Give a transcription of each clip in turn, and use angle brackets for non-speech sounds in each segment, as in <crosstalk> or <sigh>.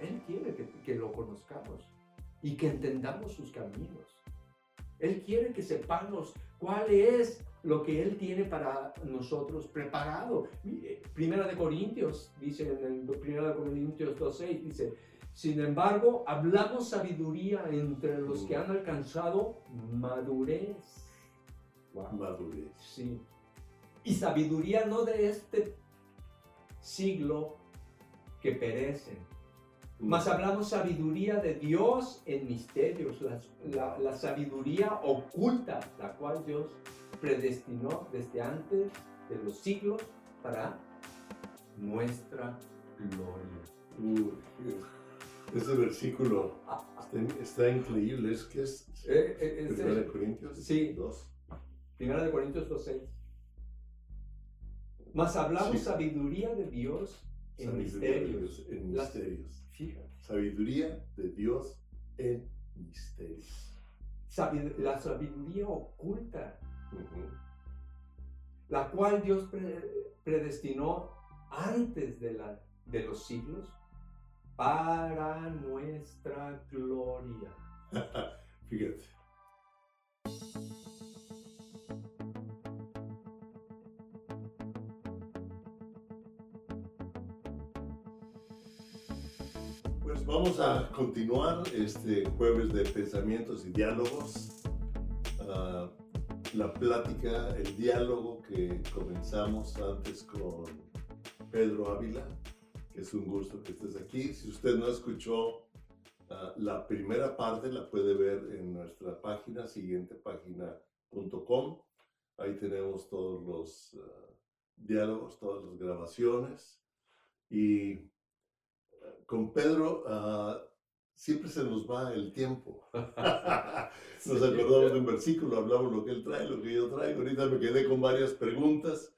Él quiere que, que lo conozcamos y que entendamos sus caminos. Él quiere que sepamos cuál es lo que Él tiene para nosotros preparado. Primera de Corintios, dice en el Primera de Corintios 2.6, dice, sin embargo, hablamos sabiduría entre los que han alcanzado madurez. Madurez. Sí. Y sabiduría no de este siglo que perecen, mas hablamos sabiduría de Dios en misterios, la, la, sabiduría oculta, la cual Dios predestinó desde antes de los siglos para nuestra gloria. ese versículo está, increíble, es que es eh, eh, Primera de Corintios sí, 2. Primera de Corintios 2.6. Mas hablamos sabiduría de Dios en misterios. En misterios. Sabiduría de Dios en misterios. la sabiduría oculta, la cual Dios predestinó antes de, la, de los siglos para nuestra gloria. <laughs> Fíjate. Vamos a continuar este jueves de pensamientos y diálogos. Ah, la plática, el diálogo que comenzamos antes con Pedro Ávila, es un gusto que estés aquí. Si usted no escuchó ah, la primera parte, la puede ver en nuestra página, siguientepágina.com. Ahí tenemos todos los ah, diálogos, todas las grabaciones. Y con Pedro ah, siempre se nos va el tiempo. <laughs> nos acordamos de un versículo, hablamos lo que él trae, lo que yo traigo. Ahorita me quedé con varias preguntas,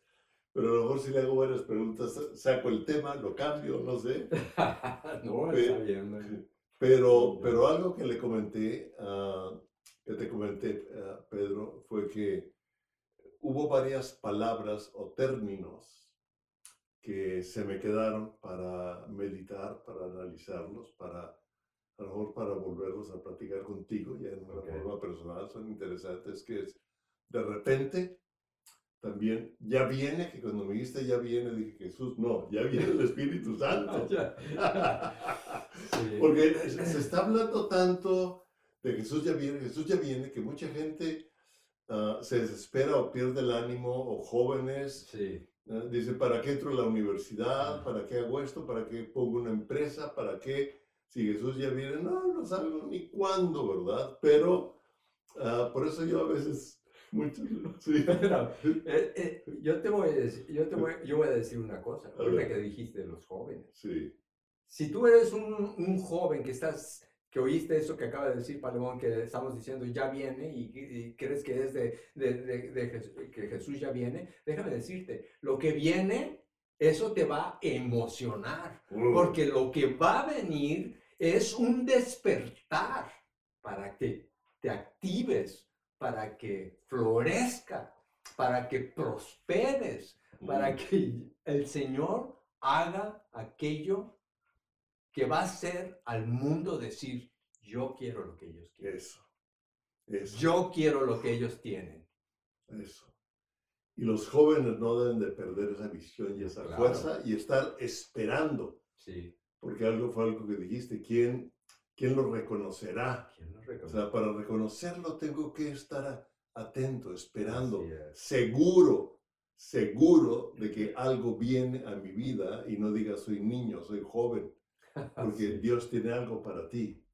pero a lo mejor si le hago varias preguntas, saco el tema, lo cambio, no sé. <laughs> no, está bien. Pero, pero algo que le comenté, ah, que te comenté, ah, Pedro, fue que hubo varias palabras o términos que se me quedaron para meditar, para analizarlos, para a lo mejor para volverlos a platicar contigo ya en una forma personal, son interesantes, que es de repente también ya viene, que cuando me dijiste ya viene, dije Jesús, no, ya viene el Espíritu <laughs> Santo. <laughs> Porque se está hablando tanto de Jesús ya viene, Jesús ya viene, que mucha gente ah, se desespera o pierde el ánimo, o jóvenes. Sí. Dice, ¿para qué entro a la universidad? ¿Para qué hago esto? ¿Para qué pongo una empresa? ¿Para qué? Si Jesús ya viene, no, no sabemos ni cuándo, ¿verdad? Pero ah, por eso yo a veces, <laughs> mucho, <laughs> sí. Eh, eh, yo te voy a decir, yo, te voy, yo voy a decir una cosa, la que dijiste de los jóvenes. Sí. Si tú eres un, un joven que estás que oíste eso que acaba de decir Palemón, que estamos diciendo ya viene y, crees que es de, de, que Jesús ya viene, déjame decirte, lo que viene, eso te va a emocionar, mm. porque lo que va a venir es un despertar para que te actives, para que florezca, para que prosperes, para mm. que el Señor haga aquello que va a hacer al mundo decir, yo quiero lo que ellos quieren. Eso. Eso. Yo quiero lo que ellos tienen. Eso. Y los jóvenes no deben de perder esa visión y esa fuerza y estar esperando. Sí. Porque algo fue algo que dijiste, ¿quién, quién lo reconocerá? ¿Quién lo reconocerá? O sea, para reconocerlo tengo que estar atento, esperando, seguro, seguro de que algo viene a mi vida y no diga soy niño, soy joven. Porque Dios tiene algo para ti,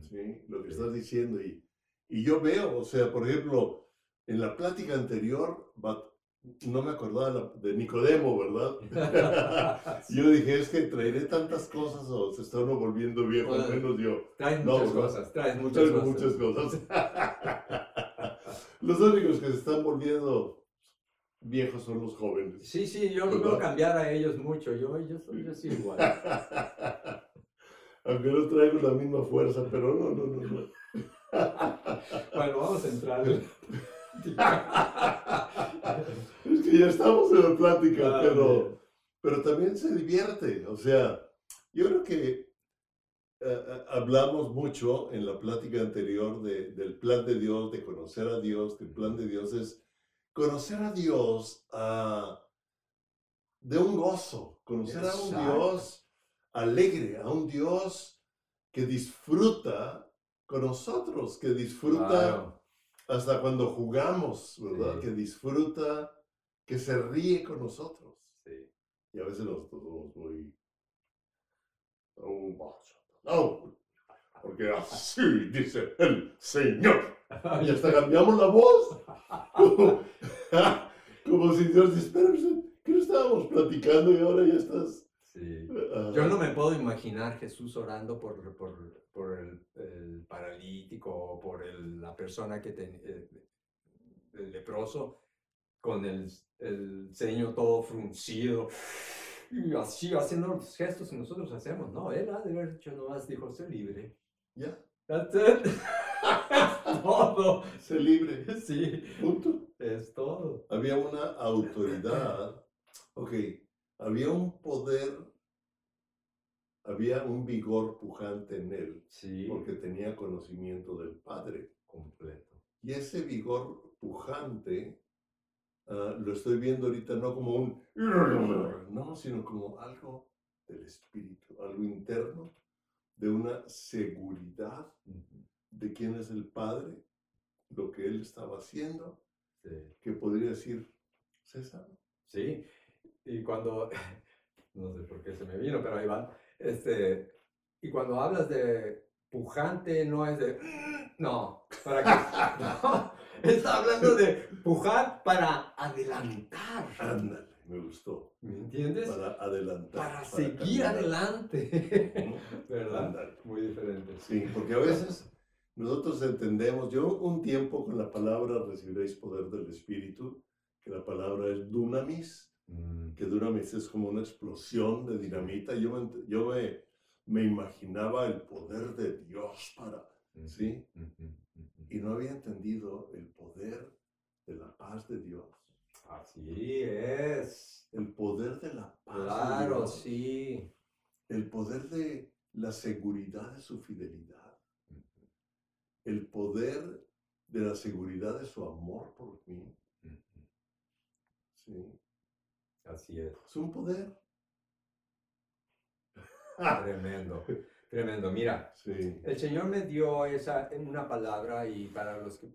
¿sí? lo que estás diciendo. Y, y yo veo, o sea, por ejemplo, en la plática anterior, no me acordaba de Nicodemo, ¿verdad? <laughs> <laughs> yo dije, es que traeré tantas cosas o se está uno volviendo viejo, al menos yo. Traes muchas cosas, traes <laughs> muchas cosas. muchas cosas. Los únicos que se están volviendo viejos son los jóvenes. Sí, sí, yo no veo cambiar a ellos mucho, yo, yo, yo soy igual. Aunque no traigo la misma fuerza, pero no, no, no. no. <laughs> bueno, vamos a entrar. <laughs> es que ya estamos en la plática, ah, pero, pero también se divierte. O sea, yo creo que eh, eh, hablamos mucho en la plática anterior de, del plan de Dios, de conocer a Dios, el plan de Dios es conocer a Dios ah, de un gozo, conocer a un Dios alegre, a un Dios que disfruta con nosotros, que disfruta hasta cuando jugamos, ¿verdad? Que disfruta, que se ríe con nosotros. Y a veces nosotros somos muy... un no, porque así dice el Señor. Y <laughs> hasta cambiamos la voz. <laughs> Como, si Dios dijera, ¿qué no estábamos platicando y ahora ya estás? Sí. Yo no me puedo imaginar Jesús orando por, por, por el, paralítico o por la persona que tenía, eh, el leproso, con el, el ceño todo fruncido y así haciendo los gestos que nosotros hacemos. No, él ha de haber dicho nomás, dijo, sé libre. Ya. That's it. <laughs> es todo. Sé libre. Sí. Punto. Es todo. Había una autoridad. <laughs> Ok. Había un poder. Había un vigor pujante en él. Sí. Porque tenía conocimiento del Padre. Completo. Y ese vigor pujante Ah, lo estoy viendo ahorita no como un, no, sino como algo del espíritu, algo interno, de una seguridad de quién es el Padre, lo que él estaba haciendo, que podría decir César. Sí, y cuando, <laughs> no sé por qué se me vino, pero ahí va, este, y cuando hablas de pujante, no es de, <gasps> no, para que, <laughs> no, Está hablando de pujar para adelantar. Ándale, me gustó. ¿Me entiendes? Para adelantar. Para, seguir adelante. <laughs> ¿Verdad? Muy diferente. Sí, porque a veces nosotros entendemos, yo un tiempo con la palabra recibiréis poder del Espíritu, que la palabra es dunamis, mm. que dunamis es como una explosión de dinamita. Yo, yo me, me imaginaba el poder de Dios para, ¿sí? y no había entendido el poder de la paz de Dios. Así es. El poder de la paz. Claro, de Dios. sí. El poder de la seguridad de su fidelidad. El poder de la seguridad de su amor por mí. Sí. Así es. Es un poder. Tremendo. Tremendo, mira, el Señor me dio esa, una palabra y para los que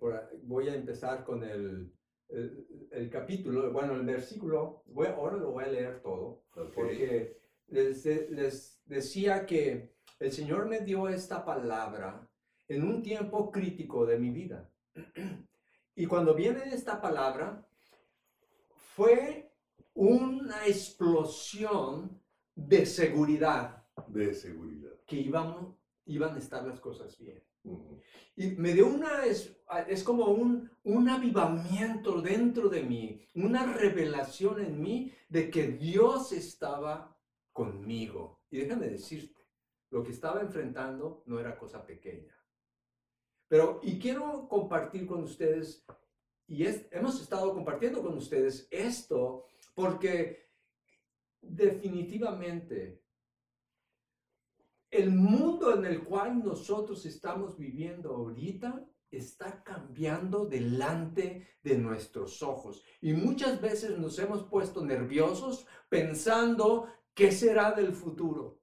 voy a empezar con el, el, capítulo, bueno, el versículo, voy, ahora lo voy a leer todo, porque les, les decía que el Señor me dio esta palabra en un tiempo crítico de mi vida. <clears throat> Y cuando viene esta palabra, fue una explosión de seguridad. De seguridad que iban, iban a estar las cosas bien. Y me dio una, es, es como un, un avivamiento dentro de mí, una revelación en mí de que Dios estaba conmigo. Y déjame decirte, lo que estaba enfrentando no era cosa pequeña. Pero, y quiero compartir con ustedes, y es, hemos estado compartiendo con ustedes esto, porque definitivamente el mundo en el cual nosotros estamos viviendo ahorita está cambiando delante de nuestros ojos. Y muchas veces nos hemos puesto nerviosos pensando qué será del futuro.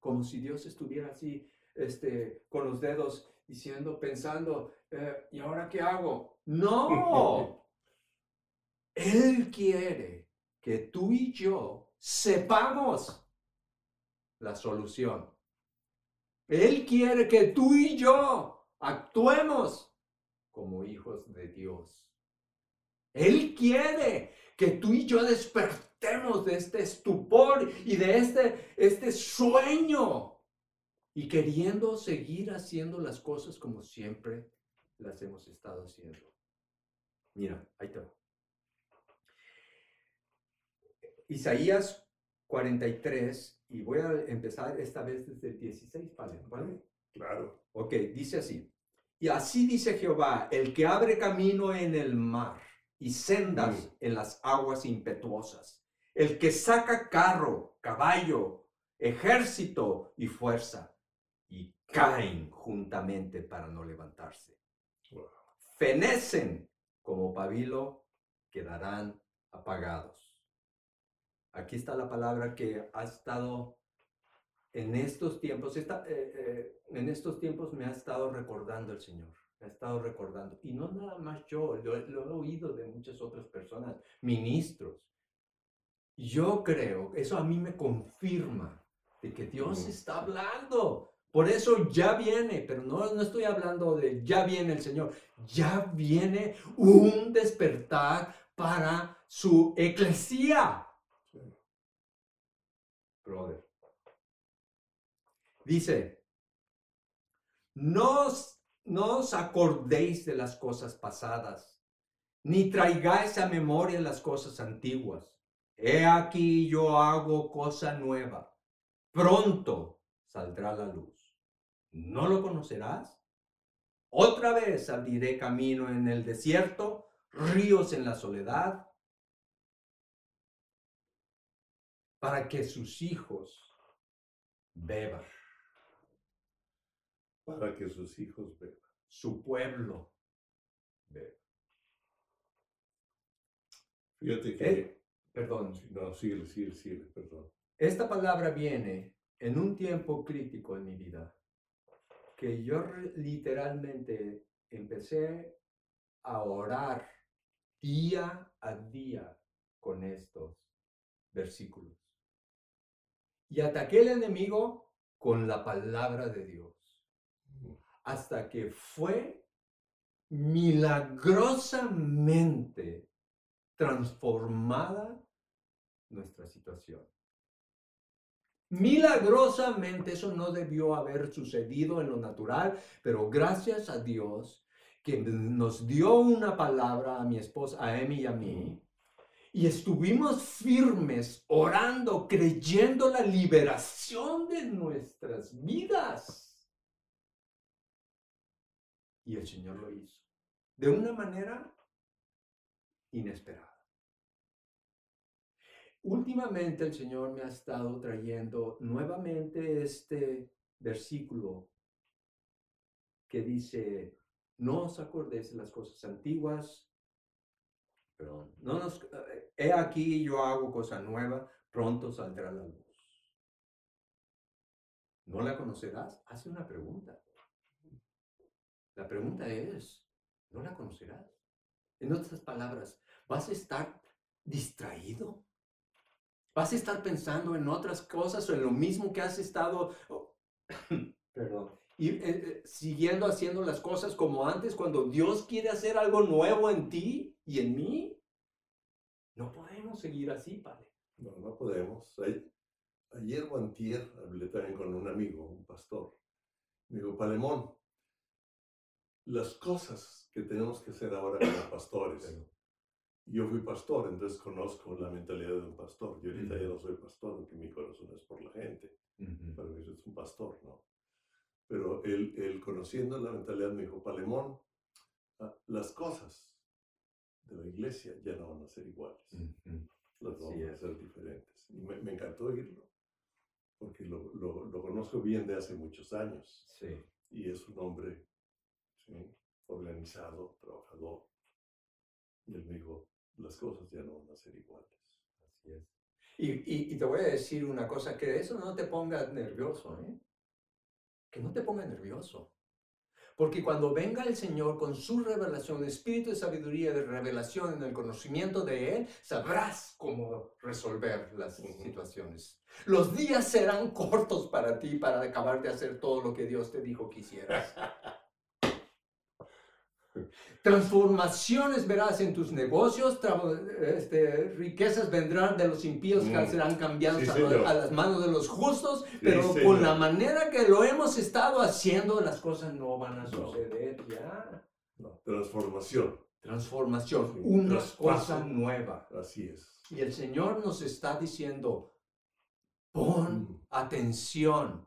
Como si Dios estuviera así, este, con los dedos diciendo, pensando, eh, ¿y ahora qué hago? <laughs> No. Él quiere que tú y yo sepamos la solución. Él quiere que tú y yo actuemos como hijos de Dios. Él quiere que tú y yo despertemos de este estupor y de este, este sueño y queriendo seguir haciendo las cosas como siempre las hemos estado haciendo. Mira, ahí te va. Isaías 43 y voy a empezar esta vez desde el 16, ¿vale? Claro. Ok, dice así. Y así dice Jehová, el que abre camino en el mar y sendas mm. en las aguas impetuosas, el que saca carro, caballo, ejército y fuerza, caen juntamente para no levantarse. Fenecen como pabilo, quedarán apagados. Aquí está la palabra que ha estado en estos tiempos, eh, eh, en estos tiempos me ha estado recordando el Señor, me ha estado recordando. Y no nada más yo, lo, he oído de muchas otras personas, ministros. Yo creo, eso a mí me confirma de que Dios está hablando. Por eso ya viene, pero no, no estoy hablando de ya viene el Señor, ya viene un despertar para su eclesía. Brother. Dice, no os, acordéis de las cosas pasadas, ni traigáis a memoria las cosas antiguas. He aquí yo hago cosa nueva. Pronto saldrá la luz. ¿No lo conocerás? Otra vez abriré camino en el desierto, ríos en la soledad, para que sus hijos beban para que sus hijos vean. Su pueblo vea. Fíjate que... Eh, perdón. No, sigue, sigue, sigue, perdón. Esta palabra viene en un tiempo crítico en mi vida, que yo literalmente empecé a orar día a día con estos versículos. Y ataqué al enemigo con la palabra de Dios hasta que fue milagrosamente transformada nuestra situación. Milagrosamente eso no debió haber sucedido en lo natural, pero gracias a Dios que nos dio una palabra a mi esposa, a Emi y a mí, y estuvimos firmes orando, creyendo la liberación de nuestras vidas. Y el Señor lo hizo. De una manera inesperada. Últimamente el Señor me ha estado trayendo nuevamente este versículo que dice, no os acordéis de las cosas antiguas, no nos, eh, he aquí yo hago cosa nueva, pronto saldrá la luz. ¿No la conocerás? Hace una pregunta. La pregunta es, ¿no la conocerás? En otras palabras, ¿vas a estar distraído? ¿Vas a estar pensando en otras cosas o en lo mismo que has estado, <coughs> perdón, y eh, eh, siguiendo haciendo las cosas como antes cuando Dios quiere hacer algo nuevo en ti y en mí? No podemos seguir así, Padre. No, no podemos. Ayer o antier hablé también con un amigo, un pastor. Me dijo, Palemón, las cosas que tenemos que hacer ahora como <coughs> pastores. Yo fui pastor, entonces conozco la mentalidad de un pastor. Yo ahorita ya no soy pastor, porque mi corazón es por la gente. Para mí es un pastor, ¿no? Pero él, él, conociendo la mentalidad me dijo, Palemón, ah, las cosas de la iglesia ya no van a ser iguales. Las van a ser diferentes. Y me, me, encantó oírlo, porque lo, lo, lo, conozco bien de hace muchos años. Sí. Y es un hombre organizado, trabajador. Y él me dijo, las cosas ya no van a ser iguales. Así es. Y, y, te voy a decir una cosa, que eso no te ponga nervioso, ¿eh? Que no te ponga nervioso. Porque cuando venga el Señor con su revelación, el espíritu de sabiduría, de revelación en el conocimiento de Él, sabrás cómo resolver las situaciones. Los días serán cortos para ti para acabar de hacer todo lo que Dios te dijo que hicieras. <laughs> Transformaciones verás en tus negocios, este, riquezas vendrán de los impíos que mm. serán cambiados a, las manos de los justos, pero con la manera que lo hemos estado haciendo, las cosas no van a suceder ya. transformación. Transformación, una cosa nueva. Así es. Y el Señor nos está diciendo, pon mm. atención.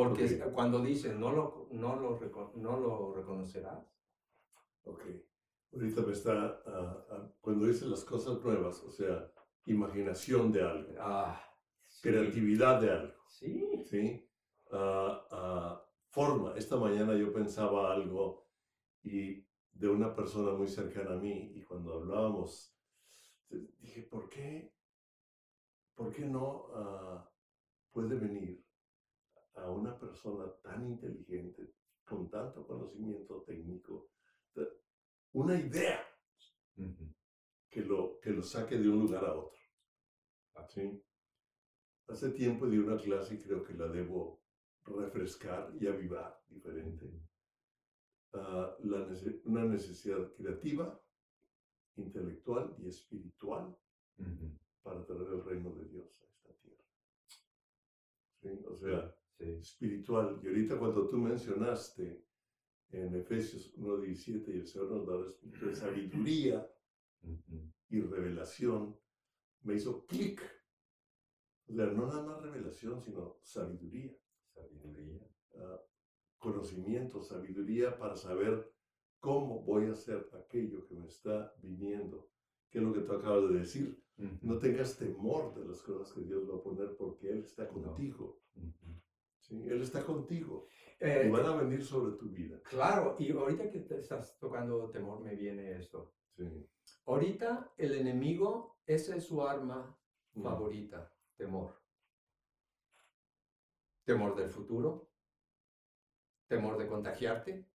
Okay. Porque cuando dice, no lo, no lo, no lo reconocerás. Ok. Ahorita me está, ah, ah, cuando dice las cosas nuevas, o sea, imaginación de algo. Ah, creatividad de algo. Sí. ¿Sí? ah, forma. Esta mañana yo pensaba algo y de una persona muy cercana a mí y cuando hablábamos dije, ¿por qué? ¿Por qué no puede venir a una persona tan inteligente, con tanto conocimiento técnico, una idea que, lo, que lo saque de un lugar a otro? ¿Sí? Hace tiempo di una clase y creo que la debo refrescar y avivar diferente. Ah, la una necesidad creativa, intelectual y espiritual para traer el reino de Dios a esta tierra. ¿Sí? O sea, espiritual. Y ahorita cuando tú mencionaste en Efesios 1.17 y el Señor nos da espíritu de sabiduría <laughs> y revelación, me hizo clic o sea, no nada más revelación, sino sabiduría. Sabiduría. Ah, conocimiento, sabiduría para saber cómo voy a hacer aquello que me está viniendo. ¿Qué es lo que tú acabas de decir? No tengas temor de las cosas que Dios va a poner porque Él está contigo. ¿Sí? Él está contigo. Eh, y van a venir sobre tu vida. Claro, y ahorita que te estás tocando temor me viene esto. Sí. Ahorita el enemigo, esa es su arma favorita temor. Temor del futuro, temor de contagiarte,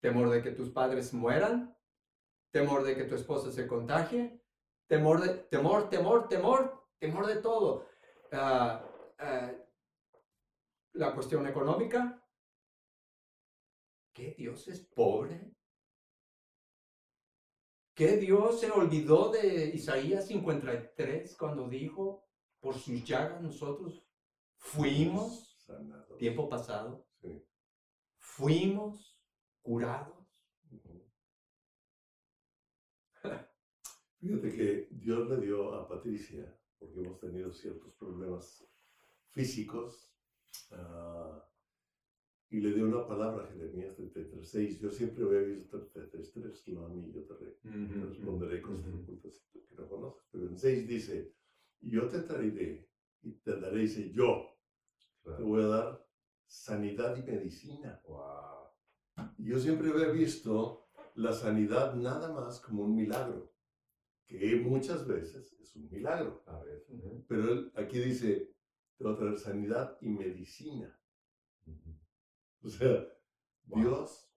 temor de que tus padres mueran, temor de que tu esposa se contagie, temor, de, temor, temor, temor, temor de todo. Ah, ah, la cuestión económica, ¿qué Dios es pobre? ¿Qué Dios se olvidó de Isaías 53 cuando dijo, por sus llagas nosotros fuimos, tiempo pasado, fuimos curados. Fíjate que Dios le dio a Patricia, porque hemos tenido ciertos problemas físicos, ah, y le dio una palabra a Jeremías 33.6. Yo siempre había visto 33.3, lo a mí yo te, responderé con cosas que no conoces. Pero en 6 dice, yo te traeré y te daré, dice yo, te voy a dar sanidad y medicina. Yo siempre había visto la sanidad nada más como un milagro, que muchas veces es un milagro. Pero él aquí dice, te voy a traer sanidad y medicina. O sea, Dios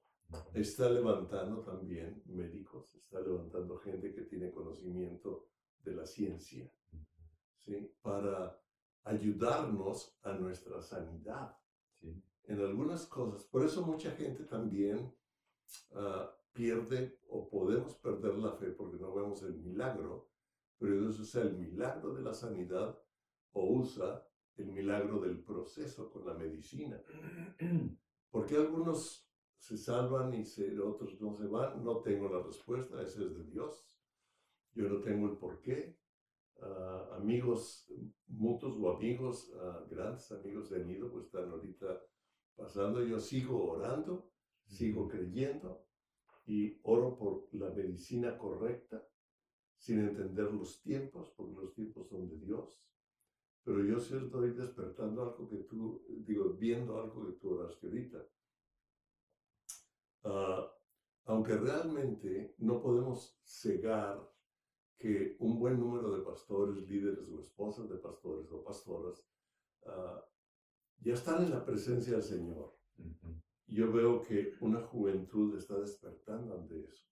está levantando también médicos, está levantando gente que tiene conocimiento de la ciencia, para ayudarnos a nuestra sanidad en algunas cosas. Por eso mucha gente también ah, pierde o podemos perder la fe porque no vemos el milagro, pero Dios usa el milagro de la sanidad o usa el milagro del proceso con la medicina. <clears throat> porque algunos se salvan y otros no se van? No tengo la respuesta, ese es de Dios. Yo no tengo el por qué, amigos mutuos o amigos, grandes amigos de Nido, pues están ahorita pasando. Yo sigo orando, sigo creyendo y oro por la medicina correcta, sin entender los tiempos, porque los tiempos son de Dios. Pero yo sí estoy despertando algo que tú, digo, viendo algo que tú oraste ahorita. Ah, aunque realmente no podemos cegar que un buen número de pastores, líderes o esposas de pastores o pastoras ah, ya están en la presencia del Señor. Yo veo que una juventud está despertando ante eso.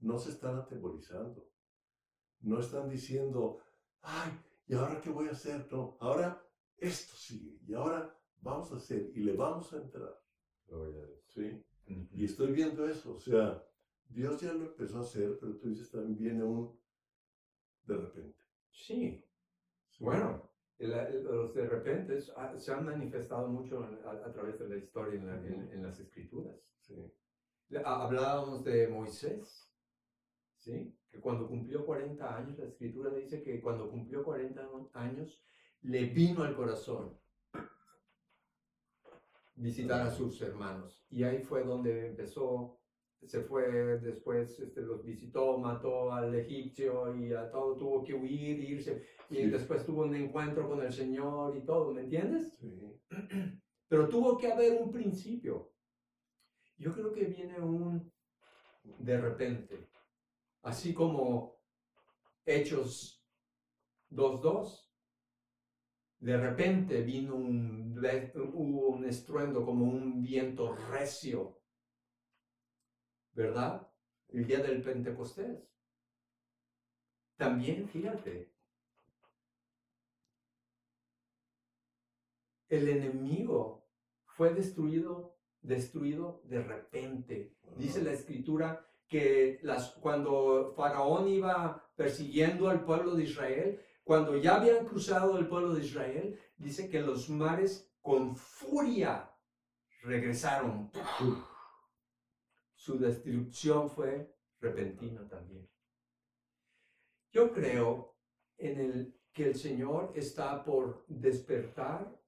No se están atemorizando. No están diciendo, ay, ¿y ahora qué voy a hacer? No, ahora esto sigue. Y ahora vamos a hacer y le vamos a entrar. ¿Sí? Y estoy viendo eso. O sea, Dios ya lo empezó a hacer, pero tú dices también viene un de repente. Sí. Bueno, los de repente se han manifestado mucho a, través de la historia en, las escrituras. Sí. Hablábamos de Moisés, ¿sí? que cuando cumplió 40 años, la escritura dice que cuando cumplió 40 años, le vino al corazón visitar a sus hermanos. Y ahí fue donde empezó se fue después, este, los visitó, mató al egipcio y a todo tuvo que huir, irse, y después tuvo un encuentro con el Señor y todo, ¿me entiendes? Sí. <clears throat> Pero tuvo que haber un principio. Yo creo que viene un de repente, así como Hechos 2.2, de repente vino un, un estruendo como un viento recio ¿verdad? El día del Pentecostés. También, fíjate, el enemigo fue destruido, destruido de repente. Dice la escritura que cuando Faraón iba persiguiendo al pueblo de Israel, cuando ya habían cruzado el pueblo de Israel, dice que los mares con furia regresaron su destrucción fue repentina también. Yo creo en el que el Señor está por despertar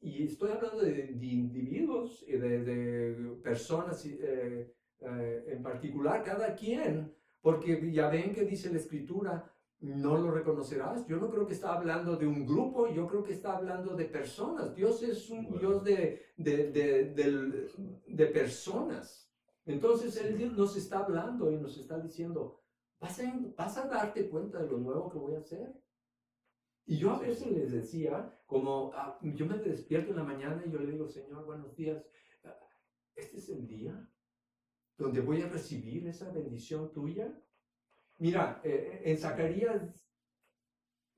y estoy hablando de, individuos y de, personas eh, eh, en particular, cada quien, porque ya ven que dice la escritura, no lo reconocerás. Yo no creo que está hablando de un grupo, yo creo que está hablando de personas. Dios es un Dios de, de, personas. Entonces Él nos está hablando y nos está diciendo, ¿vas a, vas a darte cuenta de lo nuevo que voy a hacer. Y yo a veces les decía, como ah, yo me despierto en la mañana y yo le digo, Señor, buenos días, este es el día donde voy a recibir esa bendición tuya. Mira, eh, en Zacarías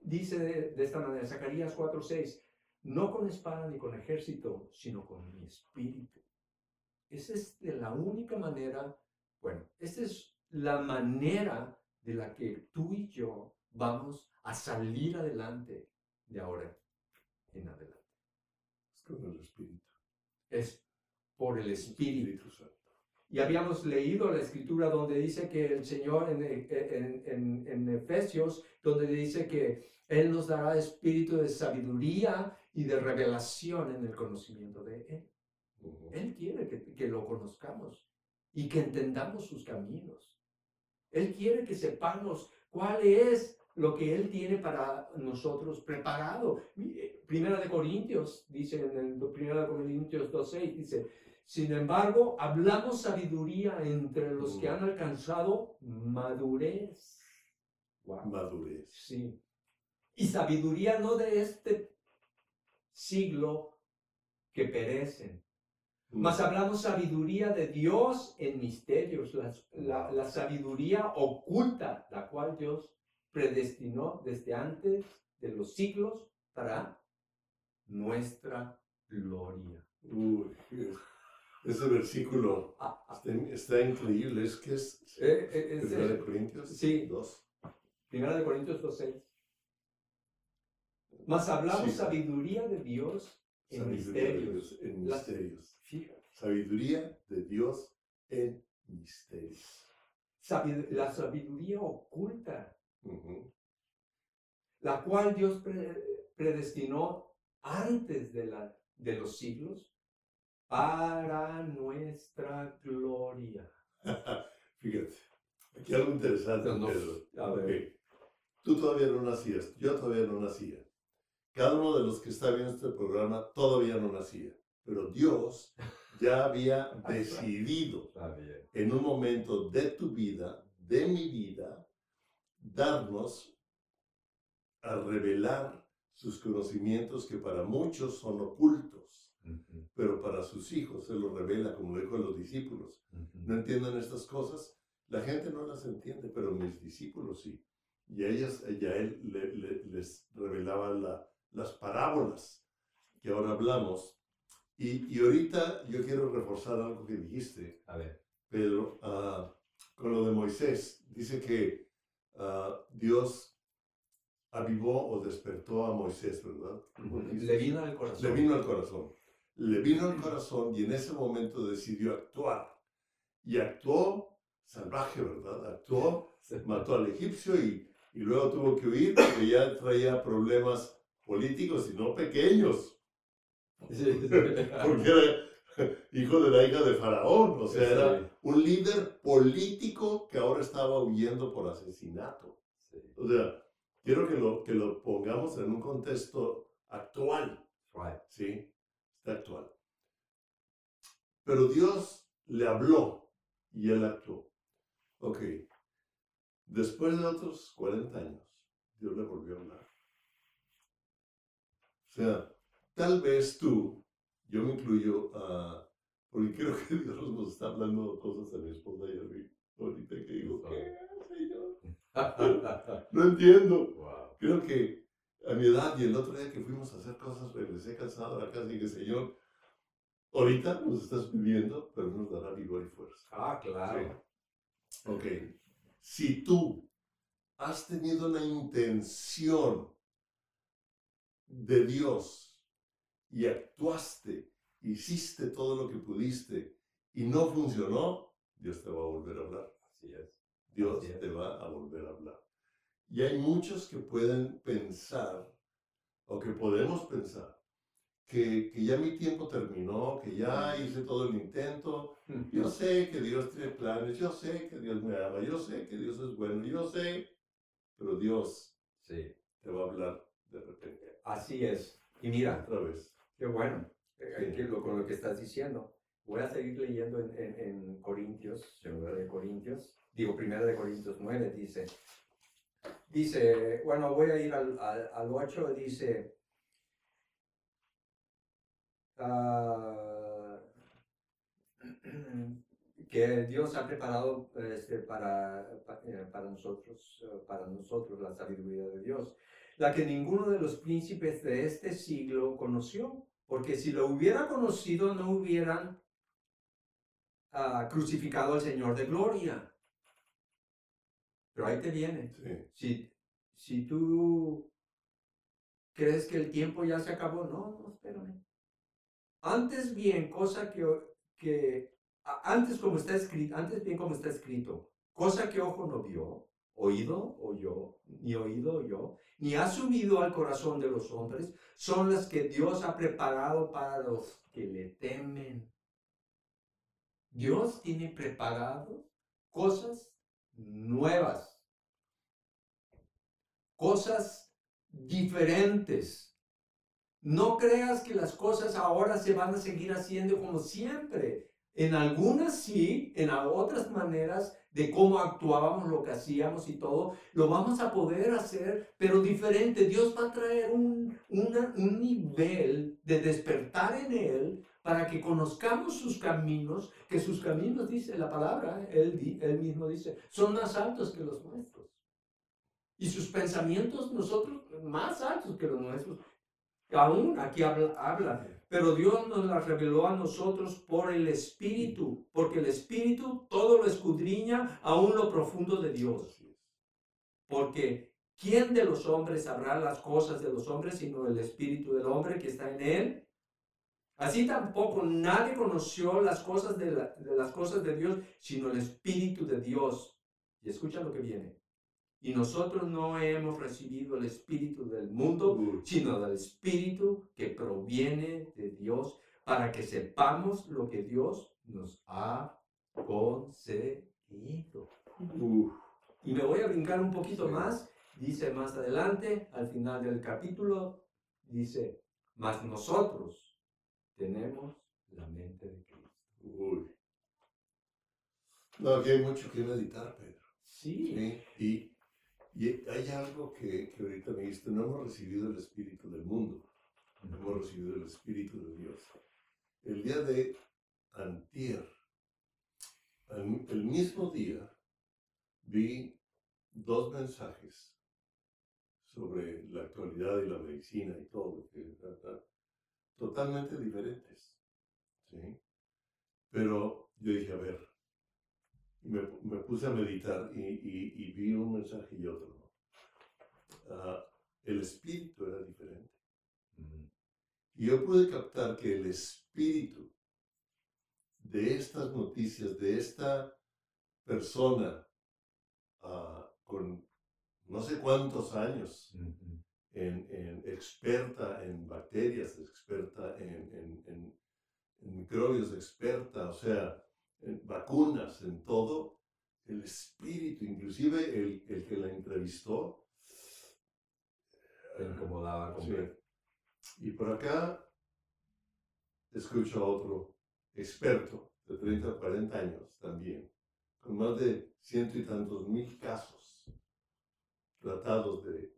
dice de, esta manera, Zacarías 4:6, no con espada ni con ejército, sino con mi espíritu. Esa es la única manera, bueno, esa es la manera de la que tú y yo vamos a salir adelante de ahora en adelante. Es con el espíritu. Es por el espíritu. Y habíamos leído la escritura donde dice que el Señor en, en, en, Efesios, donde dice que Él nos dará espíritu de sabiduría y de revelación en el conocimiento de Él. Él quiere que, que lo conozcamos y que entendamos sus caminos. Él quiere que sepamos cuál es lo que Él tiene para nosotros preparado. Primera de Corintios, dice en el Primera de Corintios 2.6, dice, sin embargo, hablamos sabiduría entre los que han alcanzado madurez. Madurez. Sí. Y sabiduría no de este siglo que perecen. Mas hablamos sabiduría de Dios en misterios, la, la sabiduría oculta, la cual Dios predestinó desde antes de los siglos para nuestra gloria. Uy, ese versículo ah. está, increíble. Es que es. Eh, eh, Primera de Corintios sí, 2. Primera de Corintios 2, 6. Mas hablamos sabiduría de Dios en misterios. en misterios. sabiduría de Dios en misterios. la sabiduría oculta. La cual Dios predestinó antes de, la, de los siglos para nuestra gloria. <laughs> Fíjate, aquí algo interesante, Pedro. Tú todavía no nacías, yo todavía no nacía. Cada uno de los que está viendo este programa todavía no nacía. Pero Dios <laughs> ya había decidido en un momento de tu vida, de mi vida, darnos a revelar sus conocimientos que para muchos son ocultos pero para sus hijos se lo revela, como lo dijo a los discípulos. No entienden estas cosas, la gente no las entiende, pero mis discípulos sí. Y a ellas, ya él les revelaba la, las parábolas que ahora hablamos. Y, y, ahorita yo quiero reforzar algo que dijiste, a ver. Pedro, ah, con lo de Moisés. Dice que uh, Dios avivó o despertó a Moisés, ¿verdad? Le vino al corazón. Le vino al corazón le vino al corazón y en ese momento decidió actuar. Y actuó salvaje, ¿verdad? Actuó, mató al egipcio y, y luego tuvo que huir porque ya traía problemas políticos y no pequeños. <laughs> porque <laughs> hijo de la hija de Faraón, o sea, era un líder político que ahora estaba huyendo por asesinato. O sea, quiero que lo, que lo pongamos en un contexto actual. ¿Sí? Está actual. Pero Dios le habló y él actuó. Ok. Después de otros 40 años, Dios le volvió a hablar. O sea, tal vez tú, yo me incluyo a, porque creo que Dios nos está hablando cosas a mi esposa y a mí, ahorita que digo, ¿qué, Señor? <laughs> no entiendo. Creo que a mi edad y el otro día que fuimos a hacer cosas, regresé cansado a la casa y dije, Señor, ahorita nos estás viviendo, pero nos dará vigor y fuerza. Ah, claro. Ok. Si tú has tenido una intención de Dios y actuaste, hiciste todo lo que pudiste y no funcionó, Dios te va a volver a hablar. Así es. Dios te va a volver a hablar. Y hay muchos que pueden pensar, o que podemos pensar, que, que, ya mi tiempo terminó, que ya hice todo el intento. <laughs> Yo sé que Dios tiene planes, yo sé que Dios me ama, yo sé que Dios es bueno, yo sé, pero Dios sí. te va a hablar de repente. Así es. Y mira, otra vez. Qué bueno, eh, sí. lo, con lo que estás diciendo. Voy a seguir leyendo en, en, en Corintios, segunda de Corintios, digo, primera de Corintios 9, dice, dice, bueno, voy a ir al, al, al 8, dice, uh, <clears throat> que Dios ha preparado este, para, eh, para, nosotros, para nosotros la sabiduría de Dios, la que ninguno de los príncipes de este siglo conoció, porque si lo hubiera conocido no hubieran uh, crucificado al Señor de gloria. Pero ahí te viene. Si, si tú crees que el tiempo ya se acabó, no, no, espérame. Antes bien, cosa que, que antes como está escrito, antes bien como está escrito, cosa que ojo no vio, oído oyó, ni oído oyó, ni ha subido al corazón de los hombres, son las que Dios ha preparado para los que le temen. Dios tiene preparado cosas nuevas, cosas diferentes. No creas que las cosas ahora se van a seguir haciendo como siempre. En algunas sí, en otras maneras de cómo actuábamos, lo que hacíamos y todo, lo vamos a poder hacer, pero diferente. Dios va a traer un, un nivel de despertar en Él para que conozcamos sus caminos, que sus caminos, dice la palabra, él, él mismo dice, son más altos que los nuestros. Y sus pensamientos nosotros más altos que los nuestros. Aún aquí habla, habla, pero Dios nos la reveló a nosotros por el Espíritu, porque el Espíritu todo lo escudriña aún lo profundo de Dios. Porque ¿quién de los hombres sabrá las cosas de los hombres sino el Espíritu del hombre que está en él? Así tampoco nadie conoció las cosas de, las cosas de Dios, sino el Espíritu de Dios. Y escucha lo que viene. Y nosotros no hemos recibido el Espíritu del mundo, sino del Espíritu que proviene de Dios, para que sepamos lo que Dios nos ha concedido. Y me voy a brincar un poquito más. Dice más adelante, al final del capítulo, dice, mas nosotros tenemos la mente de Cristo. Uy. No, aquí hay mucho que meditar, Pedro. Sí. Y, y, hay algo que, que ahorita me dijiste, no hemos recibido el Espíritu del mundo, hemos recibido el Espíritu de Dios. El día de antier, el mismo día, vi dos mensajes sobre la actualidad y la medicina y todo, que totalmente diferentes. ¿sí? Pero yo dije, a ver, me, me puse a meditar y, y, vi un mensaje y otro. Uh, el espíritu era diferente. Y yo pude captar que el espíritu de estas noticias, de esta persona uh, con no sé cuántos años, en, experta en bacterias, experta en, en microbios experta, o sea, en vacunas, en todo, el espíritu, inclusive el, el que la entrevistó, se incomodaba con Sí. Y por acá escucho a otro experto de 30 o 40 años también, con más de ciento y tantos mil casos tratados de,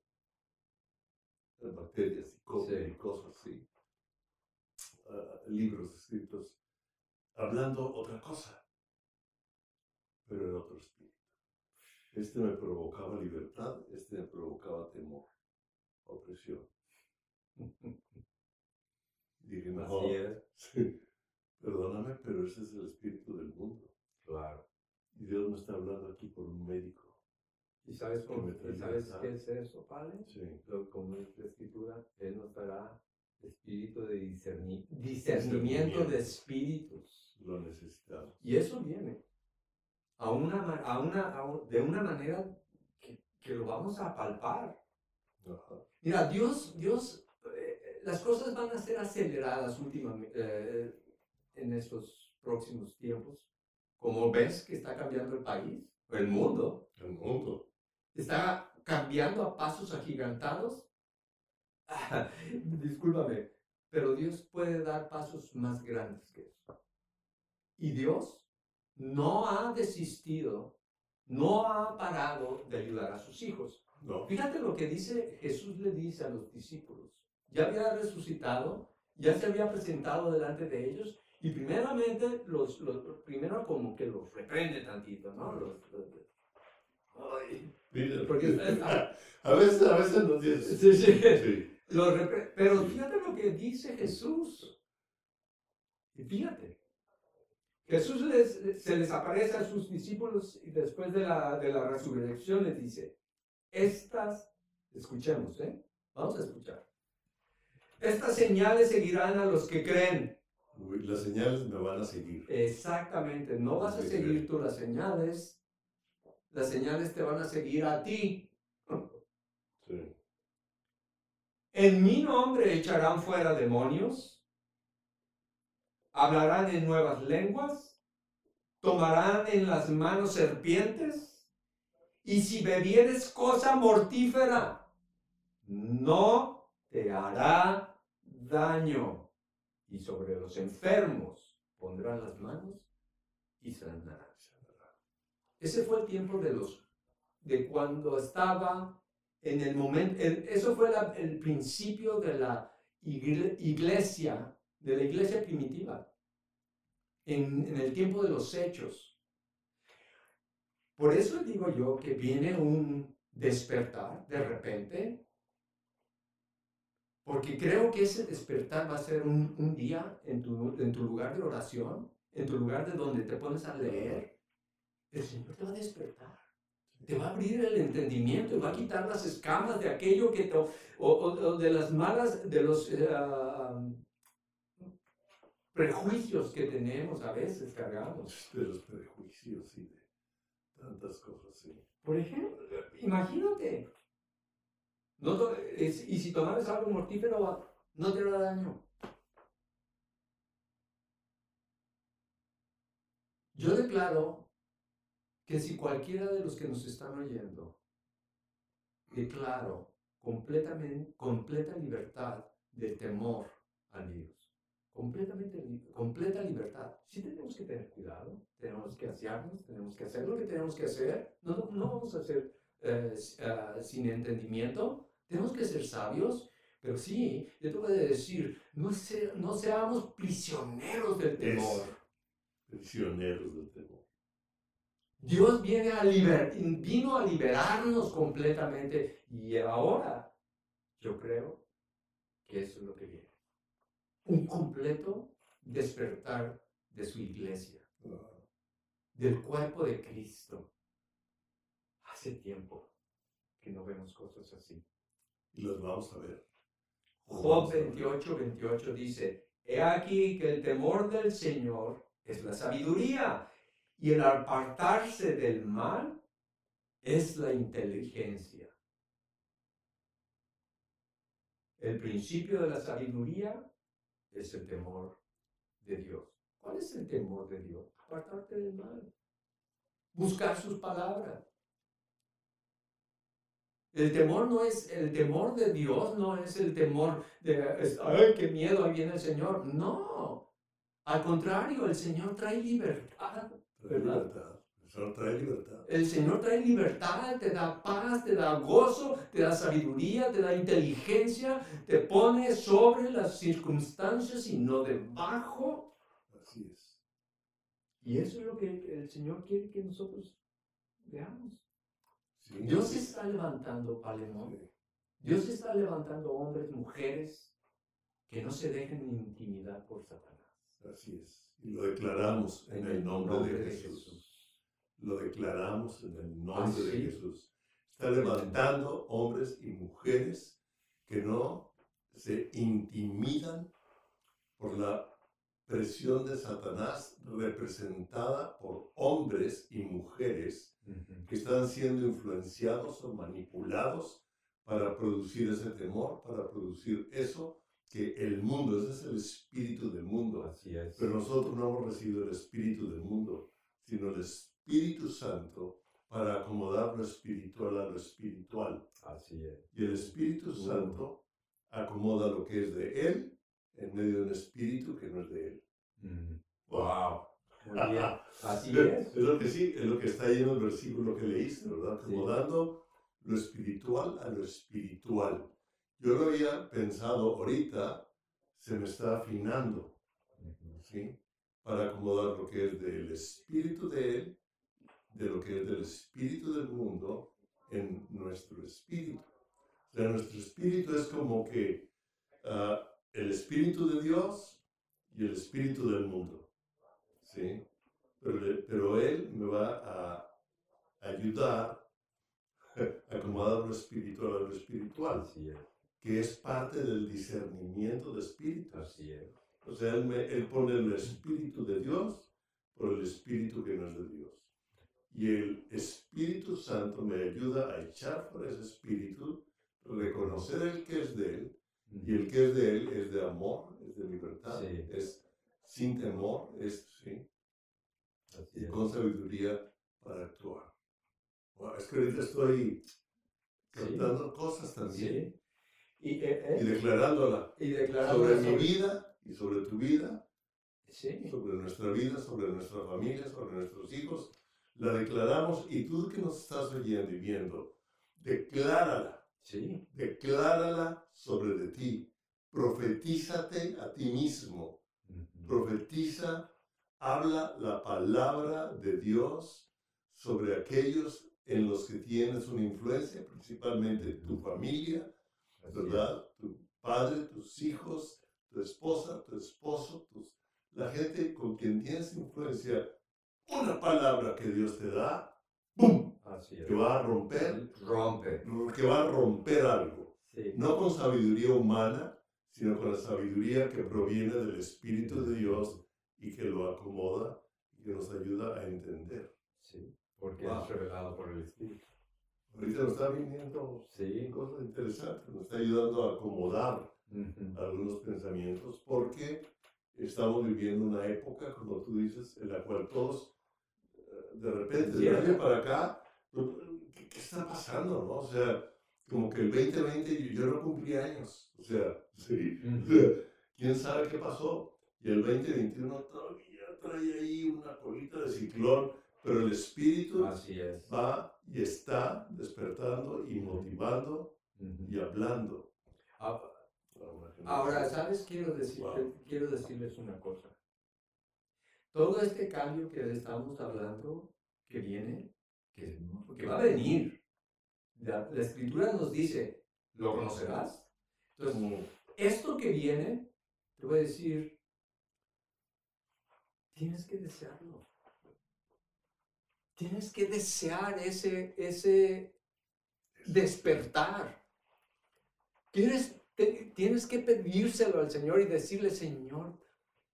de bacterias y cosas, Sí. y cosas así, ah, libros escritos, hablando otra cosa, pero en otro espíritu. Este me provocaba libertad, este me provocaba temor, opresión. <laughs> Dije, no, <laughs> sí, perdóname, pero ese es el espíritu del mundo. claro. Y Dios me está hablando aquí por un médico. ¿Y sabes, cómo- y sabes qué es eso, Padre? Sí. Lo- como la escritura, Él nos dará espíritu de discerni- discernimiento de espíritus. Lo necesitamos. Y eso viene a una, a una, a un- de una manera que, que lo vamos a palpar. Ajá. Mira, Dios, Dios, eh, las cosas van a ser aceleradas últimamente eh, en estos próximos tiempos. Como ves que está cambiando el país, el mundo, El mundo. está cambiando a pasos agigantados. <laughs> Discúlpame, pero Dios puede dar pasos más grandes que eso. Y Dios no ha desistido, no ha parado de ayudar a sus hijos. No. Fíjate lo que dice Jesús le dice a los discípulos. Ya había resucitado, ya se había presentado delante de ellos y primeramente los, los primero como que los reprende tantito, ¿no? Los- los- ay, Porque- <laughs> a veces, a veces nos dice. sí, sí. Sí. Los pero fíjate lo que dice Jesús. Y fíjate. Jesús les- se les aparece a sus discípulos y después de la, de la resurrección les dice, estas, escuchemos, ¿eh? Vamos a escuchar. Estas señales seguirán a los que creen. Uy, Las señales me van a seguir. Exactamente, no vas a seguir tú las señales, las señales te van a seguir a ti. Sí. En mi nombre echarán fuera demonios, hablarán en nuevas lenguas, tomarán en las manos serpientes, y si bebieres cosa mortífera, no te hará daño. Y sobre los enfermos pondrán las manos y sanarán. Ese fue el tiempo de los de cuando estaba en el momento, eso fue el principio de la igle- iglesia, de la iglesia primitiva, en, en el tiempo de los hechos. Por eso digo yo que viene un despertar de repente, porque creo que ese despertar va a ser un, un día en tu, en tu lugar de oración, en tu lugar de donde te pones a leer, el Señor te va a despertar te va a abrir el entendimiento y va a quitar las escamas de aquello que te, o, o- o de las malas, de los eh, ah, prejuicios que tenemos a veces cargados. De los prejuicios y de tantas cosas, sí. Por ejemplo, imagínate, no to- es- y si tomares algo mortífero, no te hará daño. Yo declaro que si cualquiera de los que nos están oyendo, declaro completamente, completa libertad de temor a Dios. Completamente, completa libertad. Sí tenemos que tener cuidado, tenemos que asearnos, tenemos que hacer lo que tenemos que hacer. No, no, vamos a hacer eh, ah, sin entendimiento, tenemos que ser sabios, pero sí, yo te voy a decir, no, se- no seamos prisioneros del temor. Eso. Prisioneros del. Dios viene a liber- vino a liberarnos completamente y ahora yo creo que eso es lo que viene. Un completo despertar de su iglesia, del cuerpo de Cristo. Hace tiempo que no vemos cosas así. Y los vamos a ver. Job 28, 28 dice, He aquí que el temor del Señor es la sabiduría y el apartarse del mal es la inteligencia. El principio de la sabiduría es el temor de Dios. ¿Cuál es el temor de Dios? Apartarte del mal. Buscar sus palabras. El temor no es, el temor de Dios no es el temor de, ay, qué miedo, ahí viene el Señor. No. Al contrario, el Señor trae libertad. Libertad. El Señor trae libertad. El Señor trae libertad, te da paz, te da gozo, te da sabiduría, te da inteligencia, te pone sobre las circunstancias y no debajo. Así es. Y eso es lo que el Señor quiere que nosotros veamos. Dios está levantando, Palemón. Dios está levantando hombres, mujeres que no se dejen intimidar por Satanás. Así es. Y lo declaramos en, el nombre, de, Jesús. Lo declaramos en el nombre de Jesús. Está levantando hombres y mujeres que no se intimidan por la presión de Satanás representada por hombres y mujeres que están siendo influenciados o manipulados para producir ese temor, para producir eso que el mundo, ese es el espíritu del mundo. Así es. Pero nosotros no hemos recibido el espíritu del mundo, sino el Espíritu Santo para acomodar lo espiritual a lo espiritual. Así es. Y el Espíritu Santo acomoda lo que es de Él en medio de un espíritu que no es de Él. ¡Wow! Muy bien. <laughs> Así es. Es lo que sí, es lo que está ahí en el versículo que leíste, ¿verdad? Acomodando lo espiritual a lo espiritual. Yo lo había pensado ahorita, se me está afinando, ¿sí? Para acomodar lo que es del espíritu de Él, de lo que es del espíritu del mundo, en nuestro espíritu. O sea, nuestro espíritu es como que ah, el espíritu de Dios y el espíritu del mundo. ¿sí? Pero, Él me va a ayudar <laughs> a acomodar lo espiritual a lo espiritual, que es parte del discernimiento de espíritus. Así es. O sea, él, me, él pone el espíritu de Dios por el espíritu que no es de Dios. Y el Espíritu Santo me ayuda a echar por ese espíritu, reconocer el que es de Él, y el que es de Él es de amor, es de libertad, es sin temor, es, sí, y con sabiduría para actuar. es que ahorita estoy cantando cosas también. Y, eh, eh, y, declarándola, y sobre mi vida y sobre tu vida, sobre nuestra vida, sobre nuestra familia, sobre nuestros hijos. La declaramos y tú que nos estás oyendo y viendo, declárala. Sí. Declárala sobre de ti. Profetízate a ti mismo. Profetiza, habla la palabra de Dios sobre aquellos en los que tienes una influencia, principalmente tu familia, ¿verdad? Tu padre, tus hijos, tu esposa, tu esposo, tus, la gente con quien tienes influencia. Una palabra que Dios te da, ¡pum! Que va a romper, rompe. que va a romper algo. No con sabiduría humana, sino con la sabiduría que proviene del Espíritu de Dios y que lo acomoda y que nos ayuda a entender. Sí, porque es revelado por el Espíritu. Ahorita nos está viniendo sí. cosas interesantes, nos está ayudando a acomodar algunos pensamientos, porque estamos viviendo una época, como tú dices, en la cual todos, eh, de repente, de año para acá, ¿qué, ¿qué, está pasando? No? O sea, como que el 2020 yo, no cumplí años, o sea, <laughs> sí, quién sabe qué pasó. Y el 2021 todavía trae ahí una colita de ciclón pero el Espíritu va y está despertando y motivando y hablando. Ah, ahora, ¿sabes? Quiero, decir, quiero decirles una cosa. Todo este cambio que estamos hablando, que viene, que, que va a venir, la, la, escritura nos dice, ¿lo conocerás? Entonces, esto que viene, te voy a decir, tienes que desearlo. Tienes que desear ese, ese despertar. Tienes, tienes que pedírselo al Señor y decirle, Señor,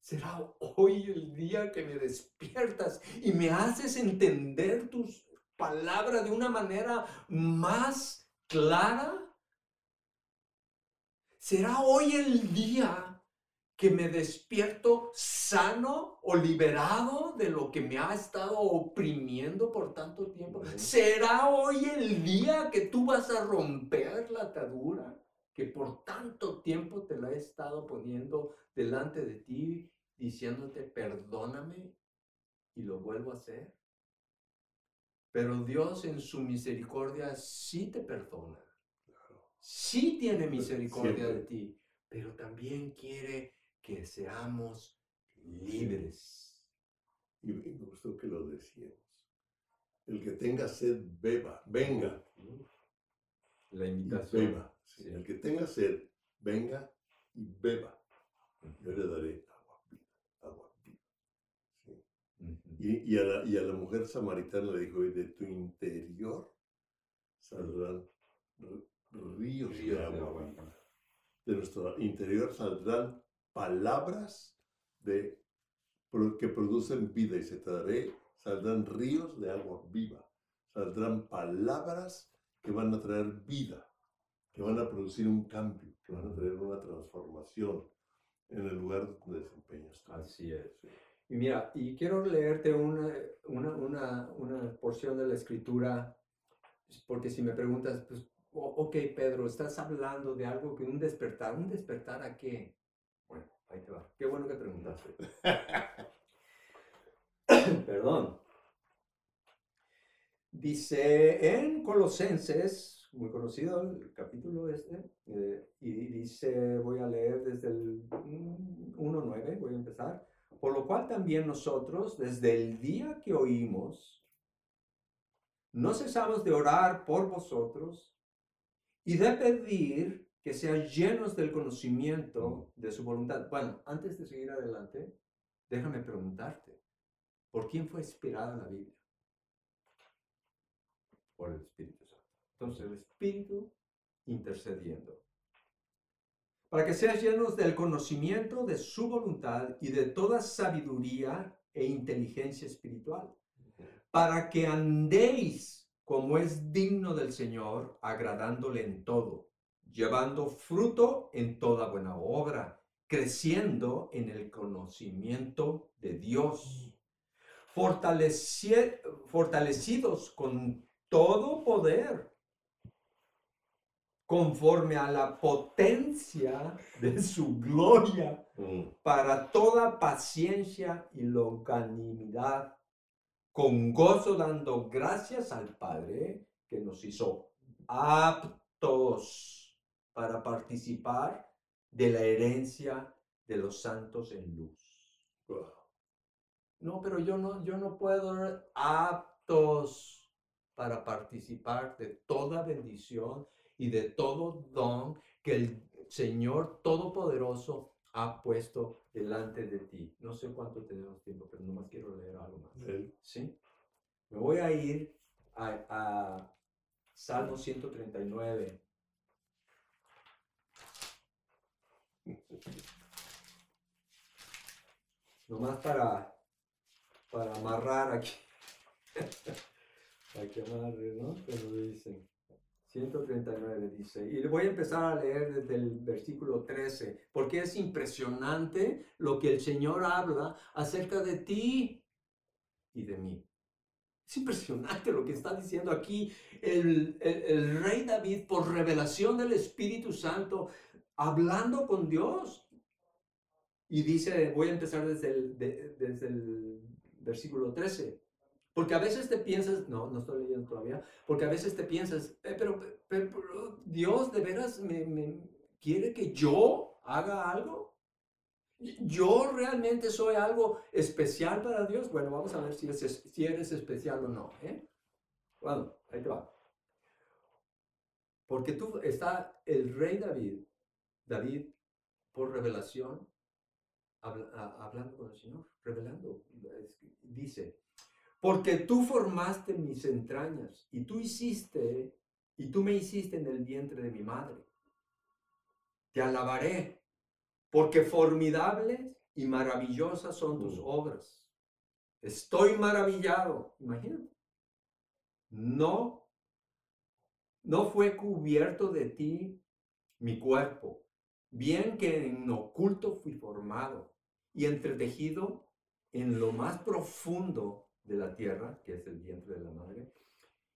será hoy el día que me despiertas y me haces entender tus palabras de una manera más clara. Será hoy el día que me despierto sano o liberado de lo que me ha estado oprimiendo por tanto tiempo. ¿Será hoy el día que tú vas a romper la atadura que por tanto tiempo te la he estado poniendo delante de ti, diciéndote perdóname y lo vuelvo a hacer? Pero Dios en su misericordia sí te perdona. Sí tiene misericordia de ti, pero también quiere que seamos libres. Y me gustó que lo decíamos. El que tenga sed, beba, venga. La invitación. beba. El que tenga sed, venga y beba. Yo le daré agua viva. Agua viva. y, a la, y, a la, mujer samaritana le dijo, de tu interior saldrán ríos, de agua, viva. De nuestro interior saldrán palabras de, que producen vida y se te daré, saldrán ríos de agua viva, saldrán palabras que van a traer vida, que van a producir un cambio, que van a traer una transformación en el lugar donde desempeñas. Así es. Y mira, y quiero leerte una, una, una, una porción de la escritura, porque si me preguntas, pues, ok, Pedro, estás hablando de algo que un despertar, ¿un despertar a qué? Ahí te va. Qué bueno que preguntaste. <laughs> <coughs> Perdón. Dice en Colosenses, muy conocido el capítulo este, eh, y dice, voy a leer desde el 1.9, voy a empezar. Por lo cual también nosotros, desde el día que oímos, no cesamos de orar por vosotros y de pedir que sean llenos del conocimiento de su voluntad. Bueno, antes de seguir adelante, déjame preguntarte, ¿por quién fue inspirada la Biblia? Por el Espíritu Santo. Entonces, el Espíritu intercediendo. Para que sean llenos del conocimiento de su voluntad y de toda sabiduría e inteligencia espiritual. Para que andéis como es digno del Señor, agradándole en todo llevando fruto en toda buena obra, creciendo en el conocimiento de Dios, fortalecidos con todo poder, conforme a la potencia de su gloria, mm. para toda paciencia y longanimidad, con gozo dando gracias al Padre que nos hizo aptos para participar de la herencia de los santos en luz. No, pero yo no, yo no puedo aptos para participar de toda bendición y de todo don que el Señor Todopoderoso ha puesto delante de ti. No sé cuánto tenemos tiempo, pero nomás quiero leer algo más. ¿Sí? Me voy a ir a, a Salmo 139. Nomás para, para amarrar aquí. para que amarre, ¿no? Pero dicen. 139 dice, y voy a empezar a leer desde el versículo 13, porque es impresionante lo que el Señor habla acerca de ti y de mí. Es impresionante lo que está diciendo aquí el, el, el, rey David por revelación del Espíritu Santo hablando con Dios. Y dice, voy a empezar desde el, desde el versículo 13. Porque a veces te piensas, no, no estoy leyendo todavía, porque a veces te piensas, eh, pero, pero, Dios de veras me, quiere que yo haga algo. ¿Yo realmente soy algo especial para Dios? Bueno, vamos a ver si, si eres especial o no. ¿eh? Bueno, ahí te va. Porque tú está el rey David David, por revelación, hablando con el Señor, revelando, dice, porque tú formaste mis entrañas y tú hiciste, y tú me hiciste en el vientre de mi madre. Te alabaré, porque formidables y maravillosas son tus mm. obras. Estoy maravillado, imagínate. No, no fue cubierto de ti mi cuerpo bien que en oculto fui formado y entretejido en lo más profundo de la tierra, que es el vientre de la madre.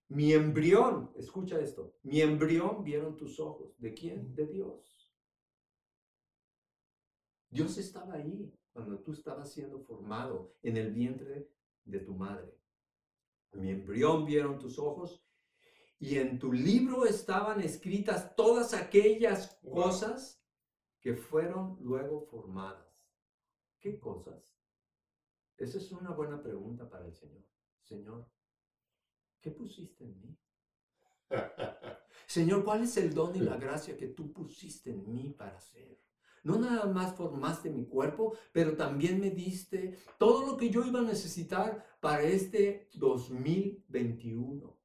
Mi embrión, escucha esto, mi embrión vieron tus ojos. ¿De quién? De Dios. Dios estaba ahí cuando tú estabas siendo formado en el vientre de tu madre. Mi embrión vieron tus ojos y en tu libro estaban escritas todas aquellas cosas que fueron luego formadas. ¿Qué cosas? Esa es una buena pregunta para el Señor. Señor, ¿qué pusiste en mí? <laughs> Señor, ¿cuál es el don y la gracia que tú pusiste en mí para hacer? No nada más formaste mi cuerpo, pero también me diste todo lo que yo iba a necesitar para este 2021.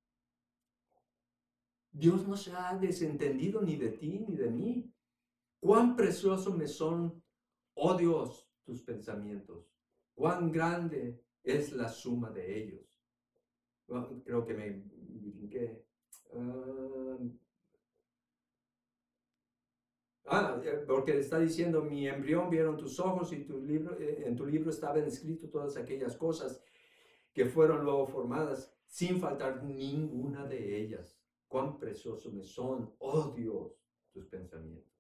Dios no se ha desentendido ni de ti ni de mí. Cuán precioso me son, oh Dios, tus pensamientos. Cuán grande es la suma de ellos. creo que me brinqué. ah, ah porque está diciendo, mi embrión vieron tus ojos y tu libro, eh, en tu libro estaban escritas todas aquellas cosas que fueron luego formadas, sin faltar ninguna de ellas cuán preciosos me son, oh Dios, tus pensamientos.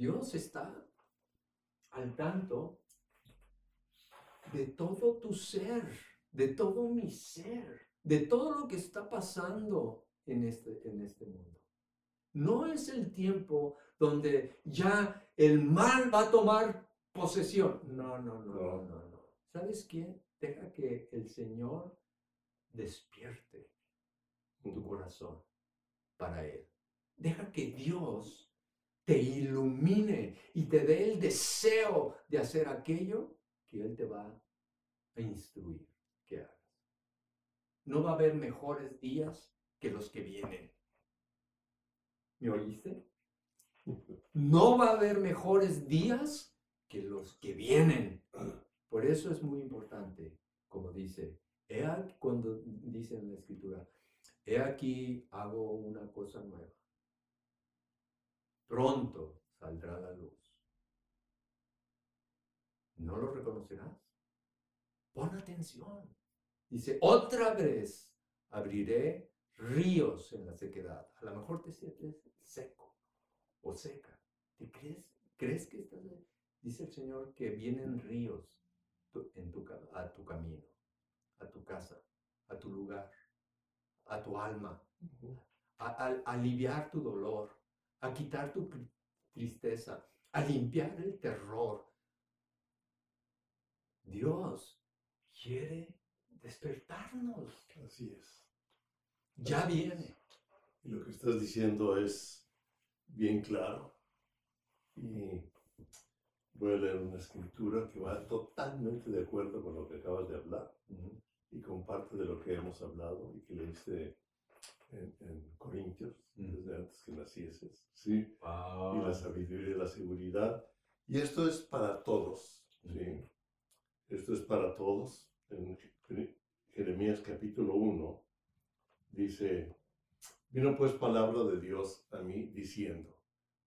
Dios está al tanto de todo tu ser, de todo mi ser, de todo lo que está pasando en este, en este mundo. No es el tiempo donde ya el mal va a tomar posesión. No, no, no, no, no. no. ¿Sabes qué? Deja que el Señor despierte tu corazón para Él. Deja que Dios te ilumine y te dé el deseo de hacer aquello que Él te va a instruir que hagas. No va a haber mejores días que los que vienen. ¿Me oíste? No va a haber mejores días que los que vienen. Por eso es muy importante, como dice cuando dice en la escritura, he aquí hago una cosa nueva. Pronto saldrá la luz. ¿No lo reconocerás? Pon atención. Dice, otra vez abriré ríos en la sequedad. A lo mejor te sientes seco o seca. ¿Te crees, crees que estás... Dice el Señor que vienen ríos en tu, a tu camino a tu casa, a tu lugar, a tu alma, a, aliviar tu dolor, a quitar tu tristeza, a limpiar el terror. Dios quiere despertarnos. Así es. Ya viene. Y lo que estás diciendo es bien claro. Y voy a leer una escritura que va totalmente de acuerdo con lo que acabas de hablar y con parte de lo que hemos hablado y que leíste en, en Corintios, mm. desde antes que nacieses, ¿sí? Y la sabiduría y la seguridad. Y esto es para todos, ¿sí? Esto es para todos. En Jeremías capítulo 1 dice, vino pues palabra de Dios a mí diciendo,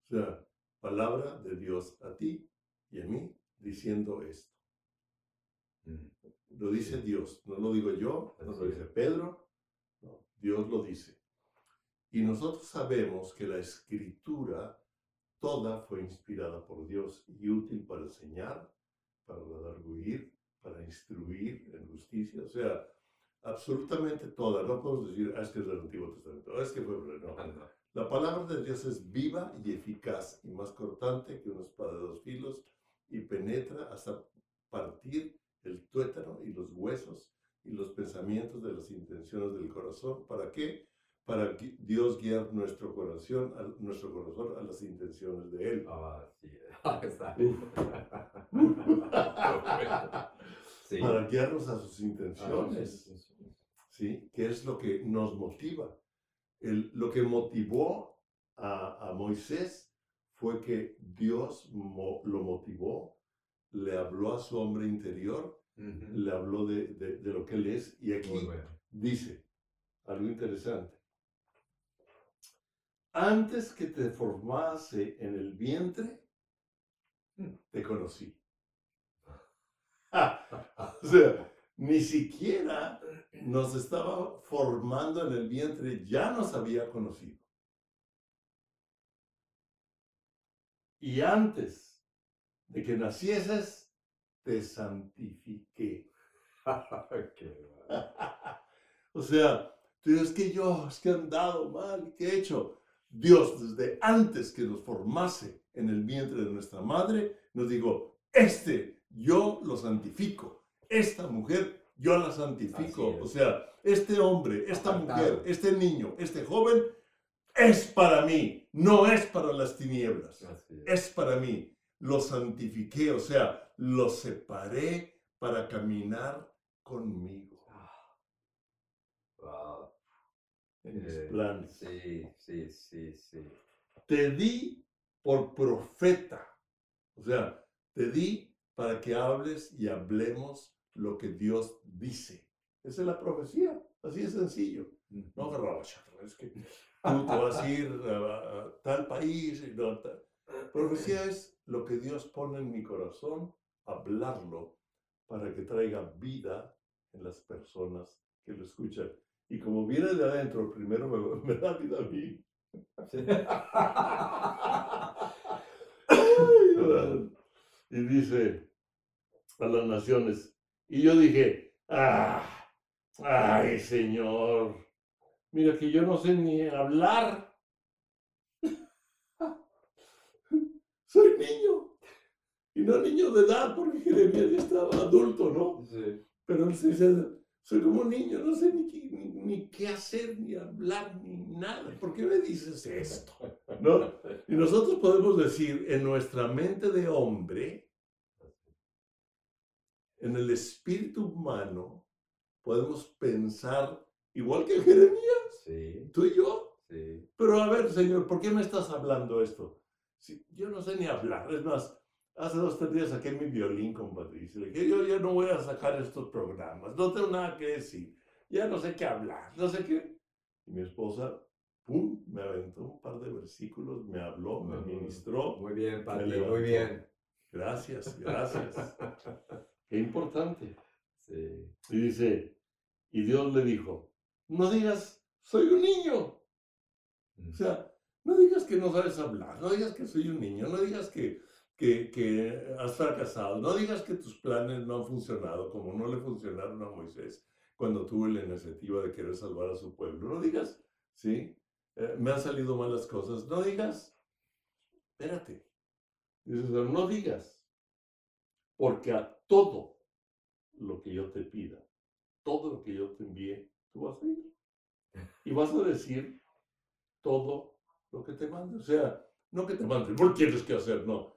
o sea, palabra de Dios a ti y a mí diciendo esto. Mm. Lo dice Dios, no lo digo yo, no lo dice Pedro, Dios lo dice. Y nosotros sabemos que la escritura toda fue inspirada por Dios y útil para enseñar, para redarguir, para instruir en justicia. O sea, absolutamente toda. No podemos decir, ah, es que es del Antiguo Testamento, ah, es que fue... No. La palabra de Dios es viva y eficaz y más cortante que una espada de dos filos y penetra hasta partir el tuétano y los huesos y los pensamientos de las intenciones del corazón. ¿Para qué? Para que Dios guiar nuestro corazón, a, nuestro corazón a las intenciones de Él. Ah, sí. <laughs> <laughs> Para guiarnos a sus intenciones. Ah, sí, ¿Qué es lo que nos motiva? El, lo que motivó a, a Moisés fue que Dios lo motivó le habló a su hombre interior, le habló de, de, lo que él es, y aquí dice algo interesante. antes que te formase en el vientre, mm. te conocí. <laughs> o sea, ni siquiera nos estaba formando en el vientre, ya nos había conocido. Y antes de que nacieses, te santifiqué. <laughs> o sea, tú es que yo, es que he andado mal, ¿qué he hecho? Dios, desde antes que nos formase en el vientre de nuestra madre, nos dijo, este yo lo santifico, esta mujer yo la santifico. O sea, este hombre, esta mujer, este niño, este joven, es para mí, no es para las tinieblas, es. para mí. Lo santifiqué, o sea, lo separé para caminar conmigo. En mis eh, planes. Sí, sí, sí, sí. Te di por profeta. O sea, te di para que hables y hablemos lo que Dios dice. Esa es la profecía. Así de sencillo. No, es que tú te vas a ir a, tal país. Y no, tal. Profecía <clears throat> es lo que Dios pone en mi corazón, hablarlo para que traiga vida en las personas que lo escuchan. Y como viene de adentro, primero me, <laughs> da vida a mí. <laughs> y dice a las naciones, y yo dije, ah, ay Señor, mira que yo no sé ni hablar. Soy niño. Y no niño de edad, porque Jeremías ya estaba adulto, ¿no? Sí. Pero él se dice, soy como un niño, no sé ni qué, ni, qué hacer, ni hablar, ni nada. ¿Por qué me dices esto? ¿No? Y nosotros podemos decir, en nuestra mente de hombre, en el espíritu humano, podemos pensar igual que Jeremías. Sí. Tú y yo. Sí. Pero a ver, Señor, ¿por qué me estás hablando esto? Yo no sé ni hablar. Es más, Hace dos, tres días saqué mi violín con Patricia. Le dije, yo ya no voy a sacar estos programas, no tengo nada que decir, ya no sé qué hablar, no sé qué. Y mi esposa, pum, me aventó un par de versículos, me habló, me ministró. Muy bien, Pati, muy bien. Gracias, gracias. <laughs> qué importante. Sí. Y dice, y Dios le dijo, no digas, soy un niño. O sea, no digas que no sabes hablar, no digas que soy un niño, no digas que que, has fracasado. No digas que tus planes no han funcionado como no le funcionaron a Moisés cuando tuvo la iniciativa de querer salvar a su pueblo. No digas, sí, eh, me han salido malas cosas. No digas, espérate. Dices, no digas, porque a todo lo que yo te pida, todo lo que yo te envíe, tú vas a ir. Y vas a decir todo lo que te mande. O sea, no que te mande, ¿por quieres que hacer? No,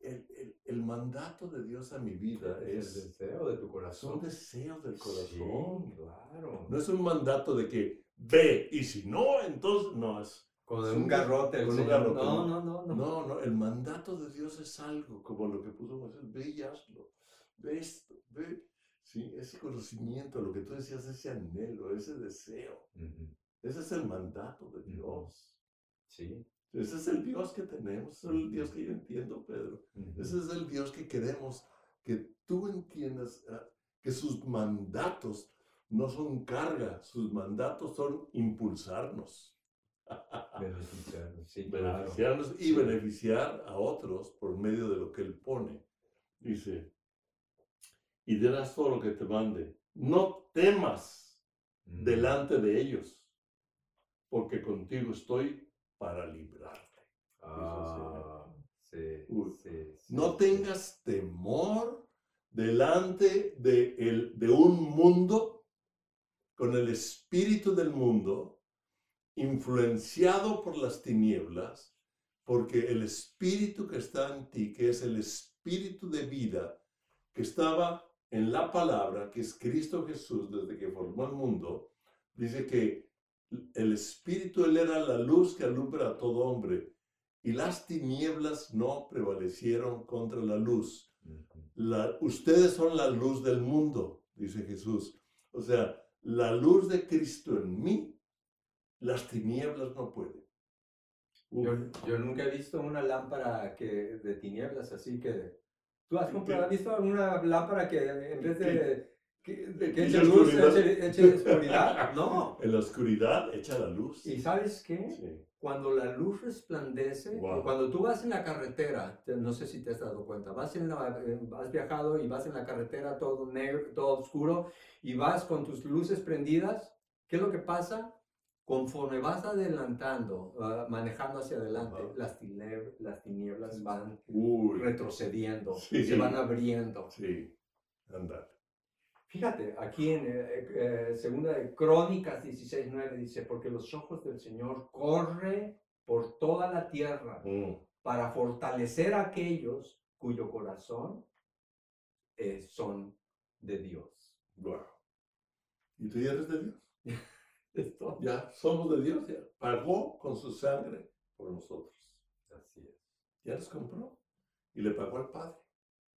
el, el, mandato de Dios a mi vida es, el deseo de tu corazón. un deseo del corazón. claro. No es un mandato de que ve y si no, entonces no es. Con un garrote. Con un garrote. No, no, no, no. No, no. El mandato de Dios es algo como lo que puso Moisés. Ve y hazlo. Ve esto. Ve. Sí, ese conocimiento, lo que tú decías, ese anhelo, ese deseo. Ese es el mandato de Dios. Sí. Ese es el Dios que tenemos, ese es el Dios que yo entiendo, Pedro. Ese es el Dios que queremos que tú entiendas ah, que sus mandatos no son carga, sus mandatos son impulsarnos. <laughs> Beneficiarnos, sí, beneficiarnos y beneficiar a otros por medio de lo que Él pone. Dice, y dirás todo lo que te mande. No temas delante de ellos, porque contigo estoy para librarte. Ah, sí, no tengas temor delante de, el, de un mundo con el espíritu del mundo, influenciado por las tinieblas, porque el espíritu que está en ti, que es el espíritu de vida, que estaba en la palabra, que es Cristo Jesús desde que formó el mundo, dice que el Espíritu, Él era la luz que alumbra a todo hombre, y las tinieblas no prevalecieron contra la luz. ustedes son la luz del mundo, dice Jesús. O sea, la luz de Cristo en mí, las tinieblas no pueden. Yo, yo, nunca he visto una lámpara que, de tinieblas, así que... ¿Tú has comprado, has visto una lámpara que en vez de... Que, que eche luz, eche, eche oscuridad? <laughs> No. En la oscuridad echa la luz. ¿Y sabes qué? Sí cuando la luz resplandece, cuando tú vas en la carretera, no sé si te has dado cuenta, vas en la, eh, has viajado y vas en la carretera todo negro, todo oscuro y vas con tus luces prendidas, ¿qué es lo que pasa? Conforme vas adelantando, ah, manejando hacia adelante, las, tinieblas, las tinieblas van retrocediendo, se van abriendo. Sí, anda. Fíjate, aquí en eh, eh, segunda de Crónicas 16.9 dice, porque los ojos del Señor corren por toda la tierra mm. para fortalecer a aquellos cuyo corazón eh, son de Dios. Wow. ¿Y tú ya eres de Dios? <laughs> Ya somos de Dios, ya. Pagó con su sangre por nosotros. Así es. Ya nos compró. Y le pagó al Padre.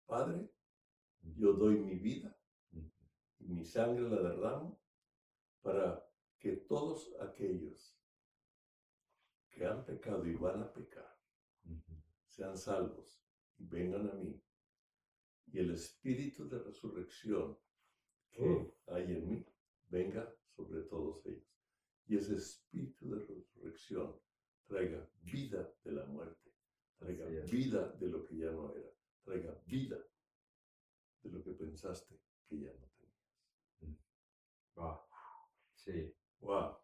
Padre, yo doy mi vida mi sangre la derramo para que todos aquellos que han pecado y van a pecar sean salvos y vengan a mí. Y el espíritu de resurrección que oh. hay en mí venga sobre todos ellos. Y ese espíritu de resurrección traiga vida de la muerte, traiga vida de lo que ya no era, traiga vida de lo que pensaste que ya no Wow. Sí. Wow.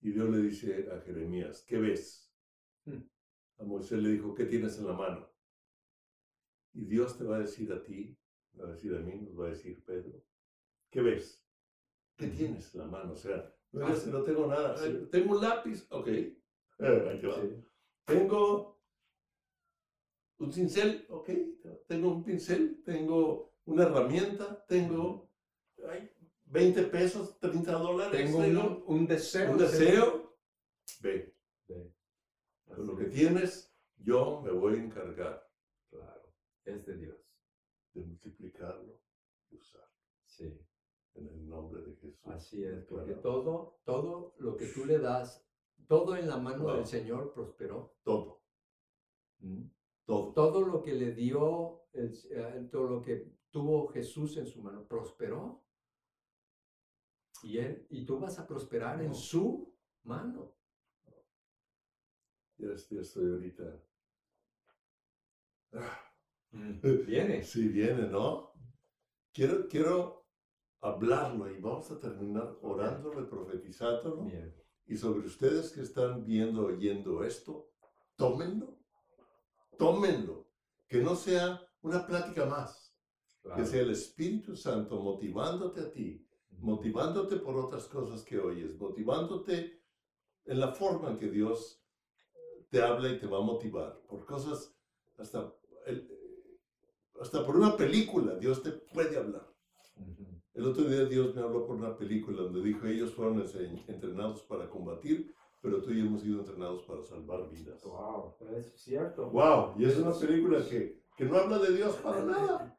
Y Dios le dice a Jeremías, ¿qué ves? Hmm. A Moisés le dijo, ¿qué tienes en la mano? Y Dios te va a decir a ti, va a decir a mí, nos va a decir Pedro, ¿qué ves? ¿Qué tienes en la mano? O sea, no, ah, no tengo nada. Tengo un lápiz, ok. <laughs> Eh, tengo un cincel, ok. Tengo un pincel, tengo una herramienta, tengo... 20 pesos, 30 dólares. Tengo un, deseo. Un deseo. Ve. Con lo que tienes, yo me voy a encargar. Claro. Es de Dios. De multiplicarlo y usarlo. Sí. En el nombre de Jesús. Así es, porque todo, todo lo que tú le das, todo en la mano del Señor prosperó. Todo. ¿Mm? Todo. Todo lo que le dio, eh, todo lo que tuvo Jesús en su mano, prosperó. Y, él, y tú vas a prosperar en su mano. Ya, estoy ahorita. Mm, viene. Sí, viene, ¿no? Quiero, quiero hablarlo y vamos a terminar orándolo y profetizándolo. Bien. Y sobre ustedes que están viendo, oyendo esto, tómenlo, tómenlo. Que no sea una plática más. Que sea el Espíritu Santo motivándote a ti motivándote por otras cosas que oyes, motivándote en la forma en que Dios te habla y te va a motivar, por cosas, hasta, hasta por una película Dios te puede hablar. El otro día Dios me habló por una película donde dijo, ellos fueron entrenados para combatir, pero tú y yo hemos sido entrenados para salvar vidas. Wow, es cierto. Wow, y es una película que, que no habla de Dios para <laughs> nada.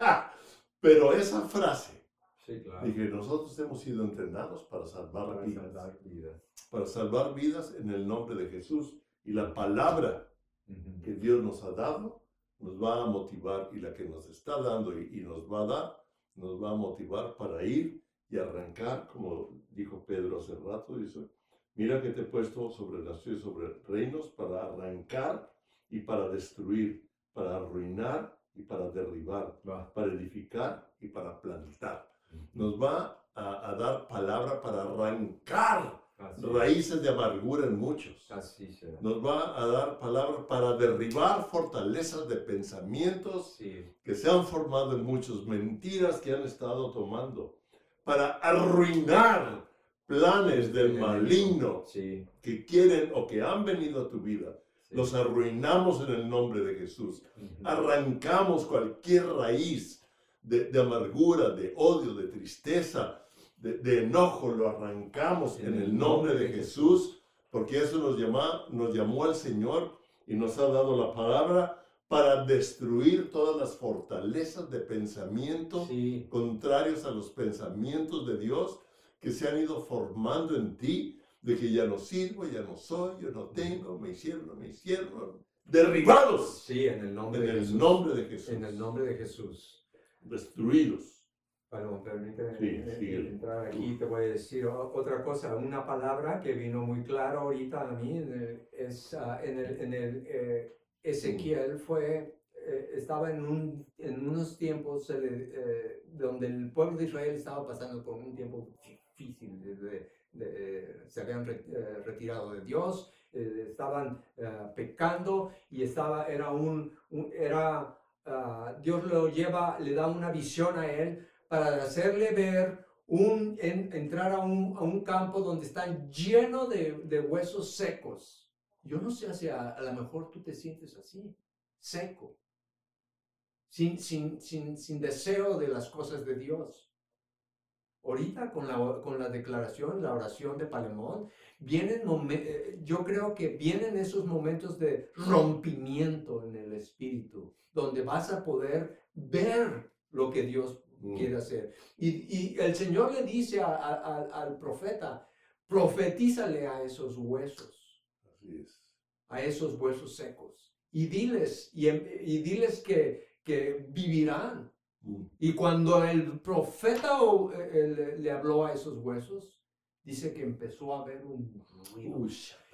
<laughs> pero esa frase Dije, nosotros hemos sido entrenados para salvar vidas. Para salvar vidas en el nombre de Jesús. Y la palabra que Dios nos ha dado nos va a motivar y la que nos está dando y, nos va a dar, nos va a motivar para ir y arrancar, como dijo Pedro hace rato, dice, mira que te he puesto sobre naciones, sobre reinos para arrancar y para destruir, para arruinar y para derribar, para edificar y para plantar nos va a, dar palabra para arrancar raíces de amargura en muchos. Nos va a dar palabra para derribar fortalezas de pensamientos que se han formado en muchos, mentiras que han estado tomando, para arruinar planes del maligno que quieren o que han venido a tu vida. Los arruinamos en el nombre de Jesús. Arrancamos cualquier raíz de, amargura, de odio, de tristeza, de, enojo, lo arrancamos en, el nombre de Jesús, porque eso nos, llama, nos llamó al Señor y nos ha dado la palabra para destruir todas las fortalezas de pensamiento contrarios a los pensamientos de Dios que se han ido formando en ti de que ya no sirvo, ya no soy, yo no tengo, me hicieron, me hicieron, derribados. Sí, en el nombre, en de, el Jesús. nombre de Jesús. En el nombre de Jesús. Destruidos. Bueno, permíteme Sí, eh, sigue. entrar aquí, te voy a decir otra cosa, una palabra que vino muy claro ahorita a mí, en el- es ah, en el, en el eh, Ezequiel fue, eh, estaba en, un, en unos tiempos se le- eh, donde el pueblo de Israel estaba pasando por un tiempo difícil, de- de- de- eh, se habían re- eh, retirado de Dios, eh, estaban eh, pecando y estaba, era un, un- era, ah, Dios lo lleva, le da una visión a él para hacerle ver un, en- entrar a un, a un campo donde están lleno de, de huesos secos. Yo no sé si a, a lo mejor tú te sientes así, seco, sin, sin, sin, sin deseo de las cosas de Dios. Ahorita con la, con la declaración, la oración de Palemón, vienen eh, yo creo que vienen esos momentos de rompimiento en el espíritu, donde vas a poder ver lo que Dios Mm. quiere hacer. Y, y el Señor le dice a- a- a- al profeta, profetízale a esos huesos, Así es. a esos huesos secos, y diles, y, em- y diles que, que vivirán. Mm. Y cuando el profeta eh, eh, le, habló a esos huesos, dice que empezó a haber un ruido.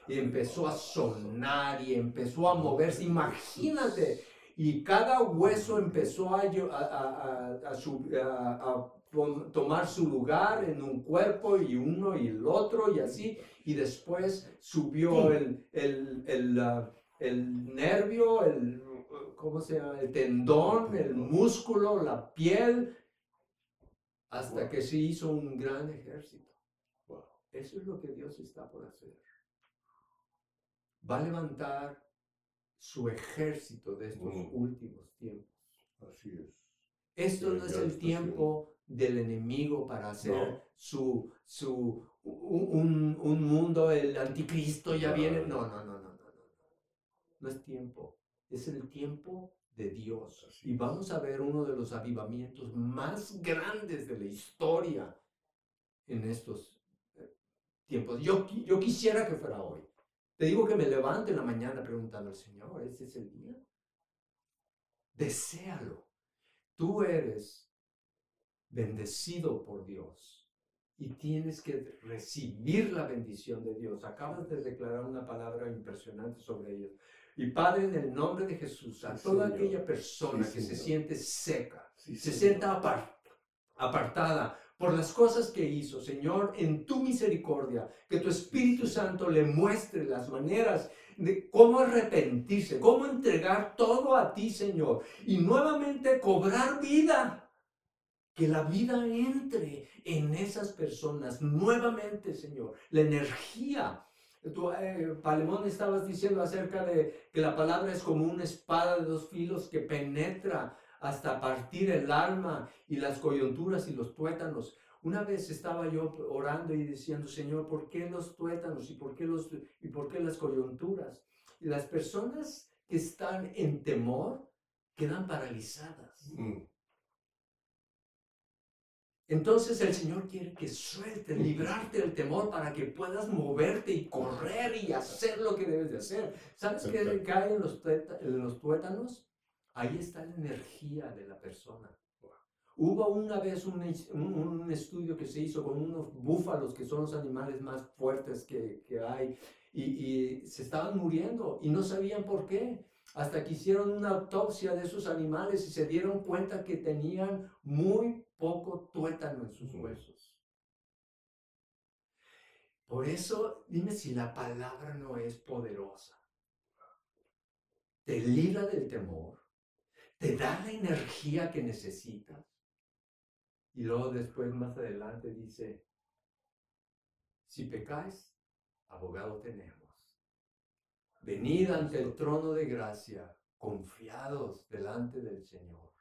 Y empezó a sonar y empezó a moverse. Imagínate. Y cada hueso empezó a, tomar su lugar en un cuerpo y uno y el otro y así. Y después subió el, el, el, ah, el nervio, el, ¿cómo se llama? El tendón, el músculo, la piel, hasta que se hizo un gran ejército. Wow. Eso es lo que Dios está por hacer. Va a levantar su ejército de estos Mm. últimos tiempos. Así es. Esto no es el tiempo del enemigo para hacer No. su, su un, un- un mundo, el anticristo ya viene. No, no, no, no, no, no. No es tiempo. Es el tiempo de Dios. Así Y vamos a ver uno de los avivamientos más grandes de la historia en estos eh, tiempos. Yo, yo quisiera que fuera hoy. Te digo que me levante en la mañana preguntando al Señor, ¿este es el día? Deséalo. Tú eres bendecido por Dios y tienes que recibir la bendición de Dios. Acabas de declarar una palabra impresionante sobre ellos. Y Padre, en el nombre de Jesús, a Sí, toda Señor. aquella persona Sí, que se Señor. siente seca, Sí, se sienta apar- apartada por las cosas que hizo, Señor, en tu misericordia, que tu Espíritu Santo le muestre las maneras de cómo arrepentirse, cómo entregar todo a ti, Señor, y nuevamente cobrar vida. Que la vida entre en esas personas nuevamente, Señor. La energía. Tú, eh, Palemón, estabas diciendo acerca de que la palabra es como una espada de dos filos que penetra hasta partir el alma y las coyunturas y los tuétanos. Una vez estaba yo orando y diciendo, Señor, ¿por qué los tuétanos y por qué, los, y por qué las coyunturas? Y las personas que están en temor quedan paralizadas. Mm. Entonces el Señor quiere que sueltes, librarte del temor para que puedas moverte y correr y hacer lo que debes de hacer. ¿Sabes qué Perfecto. cae en los, tueta- en los tuétanos? Ahí está la energía de la persona. Hubo una vez un, un- un estudio que se hizo con unos búfalos, que son los animales más fuertes que, que hay, y, y se estaban muriendo y no sabían por qué. Hasta que hicieron una autopsia de esos animales y se dieron cuenta que tenían muy poco tuétano en sus huesos. Por eso, dime si la palabra no es poderosa. Te libra del temor, te da la energía que necesitas. Y luego después, más adelante, dice, si pecáis, abogado tenemos. Venid ante el trono de gracia, confiados delante del Señor.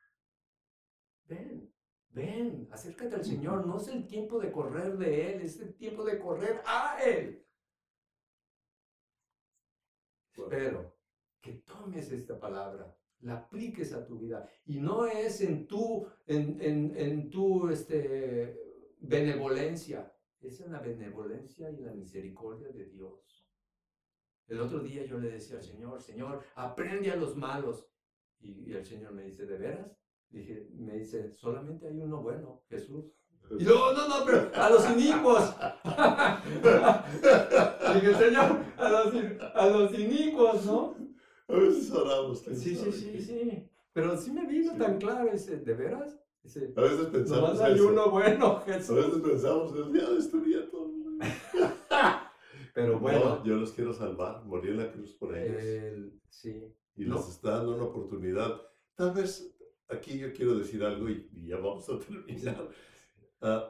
Ven, ven, acércate al Señor. No es el tiempo de correr de Él, es el tiempo de correr a Él. Espero que tomes esta palabra, la apliques a tu vida. Y no es en tu, en, en, en tu este, benevolencia, es en la benevolencia y la misericordia de Dios. El otro día yo le decía al Señor, Señor, aprende a los malos. Y, el Señor me dice, ¿de veras? Dije, me dice, solamente hay uno bueno, Jesús. Y yo, no, no, pero a los inicuos. <laughs> Dije, Señor, a los, a los inicuos, ¿no? A veces oramos. Sí, sí, sí, sí. Pero sí me vino tan claro ese, ¿de veras? a veces pensamos hay uno bueno, Jesús. A veces pensamos, el día destruía todo. <laughs> Pero bueno. yo los quiero salvar, morí en la cruz por ellos. sí. Y les está dando una oportunidad. Tal vez aquí yo quiero decir algo y, ya vamos a <laughs> terminar. Uh,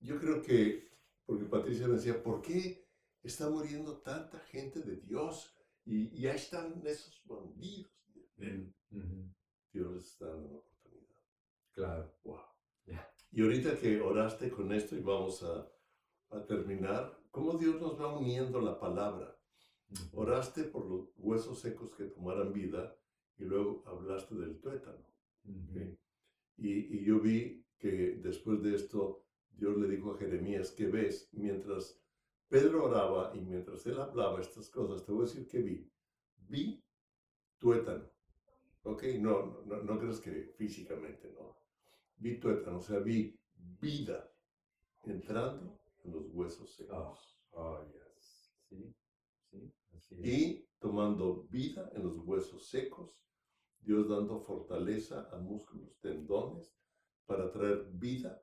yo creo que, porque Patricia me decía, ¿por qué está muriendo tanta gente de Dios? Y, ya están esos bandidos. Dios les está dando una oportunidad. Claro. Wow. Y ahorita que oraste con esto y vamos a, a terminar, ¿cómo Dios nos va uniendo la palabra? Oraste por los huesos secos que tomaran vida y luego hablaste del tuétano. Y, y, yo vi que después de esto Dios le dijo a Jeremías, que ves? Mientras Pedro oraba y mientras él hablaba estas cosas, te voy a decir que vi. Vi tuétano. ¿Ok? No, no, no crees que físicamente, no. Vi tuétano, o sea, vi vida entrando en los huesos secos. Oh, oh yes. Sí, sí, así es. Y tomando vida en los huesos secos, Dios dando fortaleza a músculos, tendones, para traer vida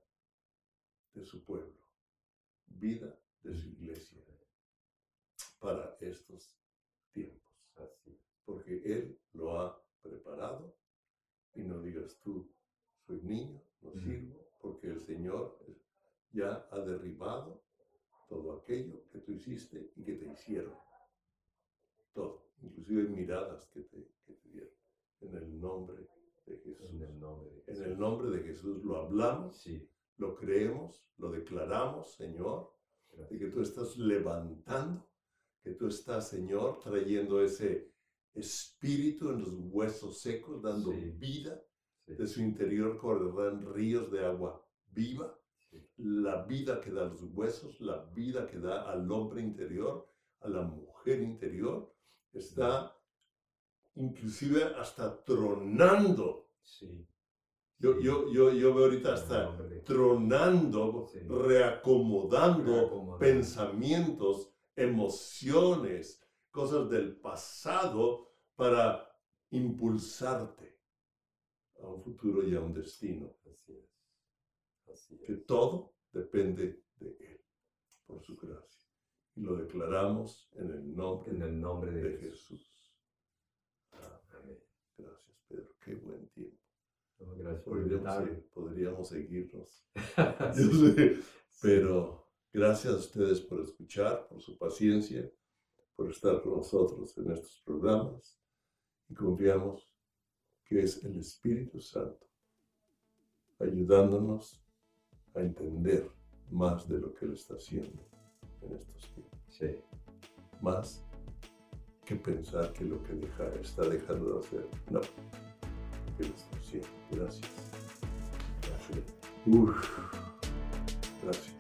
de su pueblo, vida de su iglesia, para estos tiempos. Así, porque Él lo ha preparado y no digas tú, soy niño, no sirvo, porque el Señor ya ha derribado todo aquello que tú hiciste y que te hicieron. Todo, inclusive miradas que te, dieron. En el nombre de Jesús. En el nombre de Jesús. En el nombre de Jesús lo hablamos, sí. lo creemos, lo declaramos, Señor, de que tú estás levantando, que tú estás, Señor, trayendo ese espíritu en los huesos secos, dando vida. De su interior correrán ríos de agua viva la vida que da a los huesos, la vida que da al hombre interior, a la mujer interior, está inclusive hasta tronando. Sí. Yo, yo, yo, yo veo ahorita hasta tronando, reacomodando pensamientos, emociones, cosas del pasado para impulsarte a un futuro y a un destino. Así es que todo depende de Él, por su gracia. Y lo declaramos en el nombre, en el nombre de, Jesús. Gracias, Pedro. Qué buen tiempo. gracias podríamos, podríamos seguirnos. <laughs> Pero gracias a ustedes por escuchar, por su paciencia, por estar con nosotros en estos programas. Y confiamos que es el Espíritu Santo ayudándonos a entender más de lo que Él está haciendo en estos tiempos. Sí. Más que pensar que lo que deja, está dejando de hacer. No. Que lo está haciendo. Gracias. Gracias. Uf. Gracias.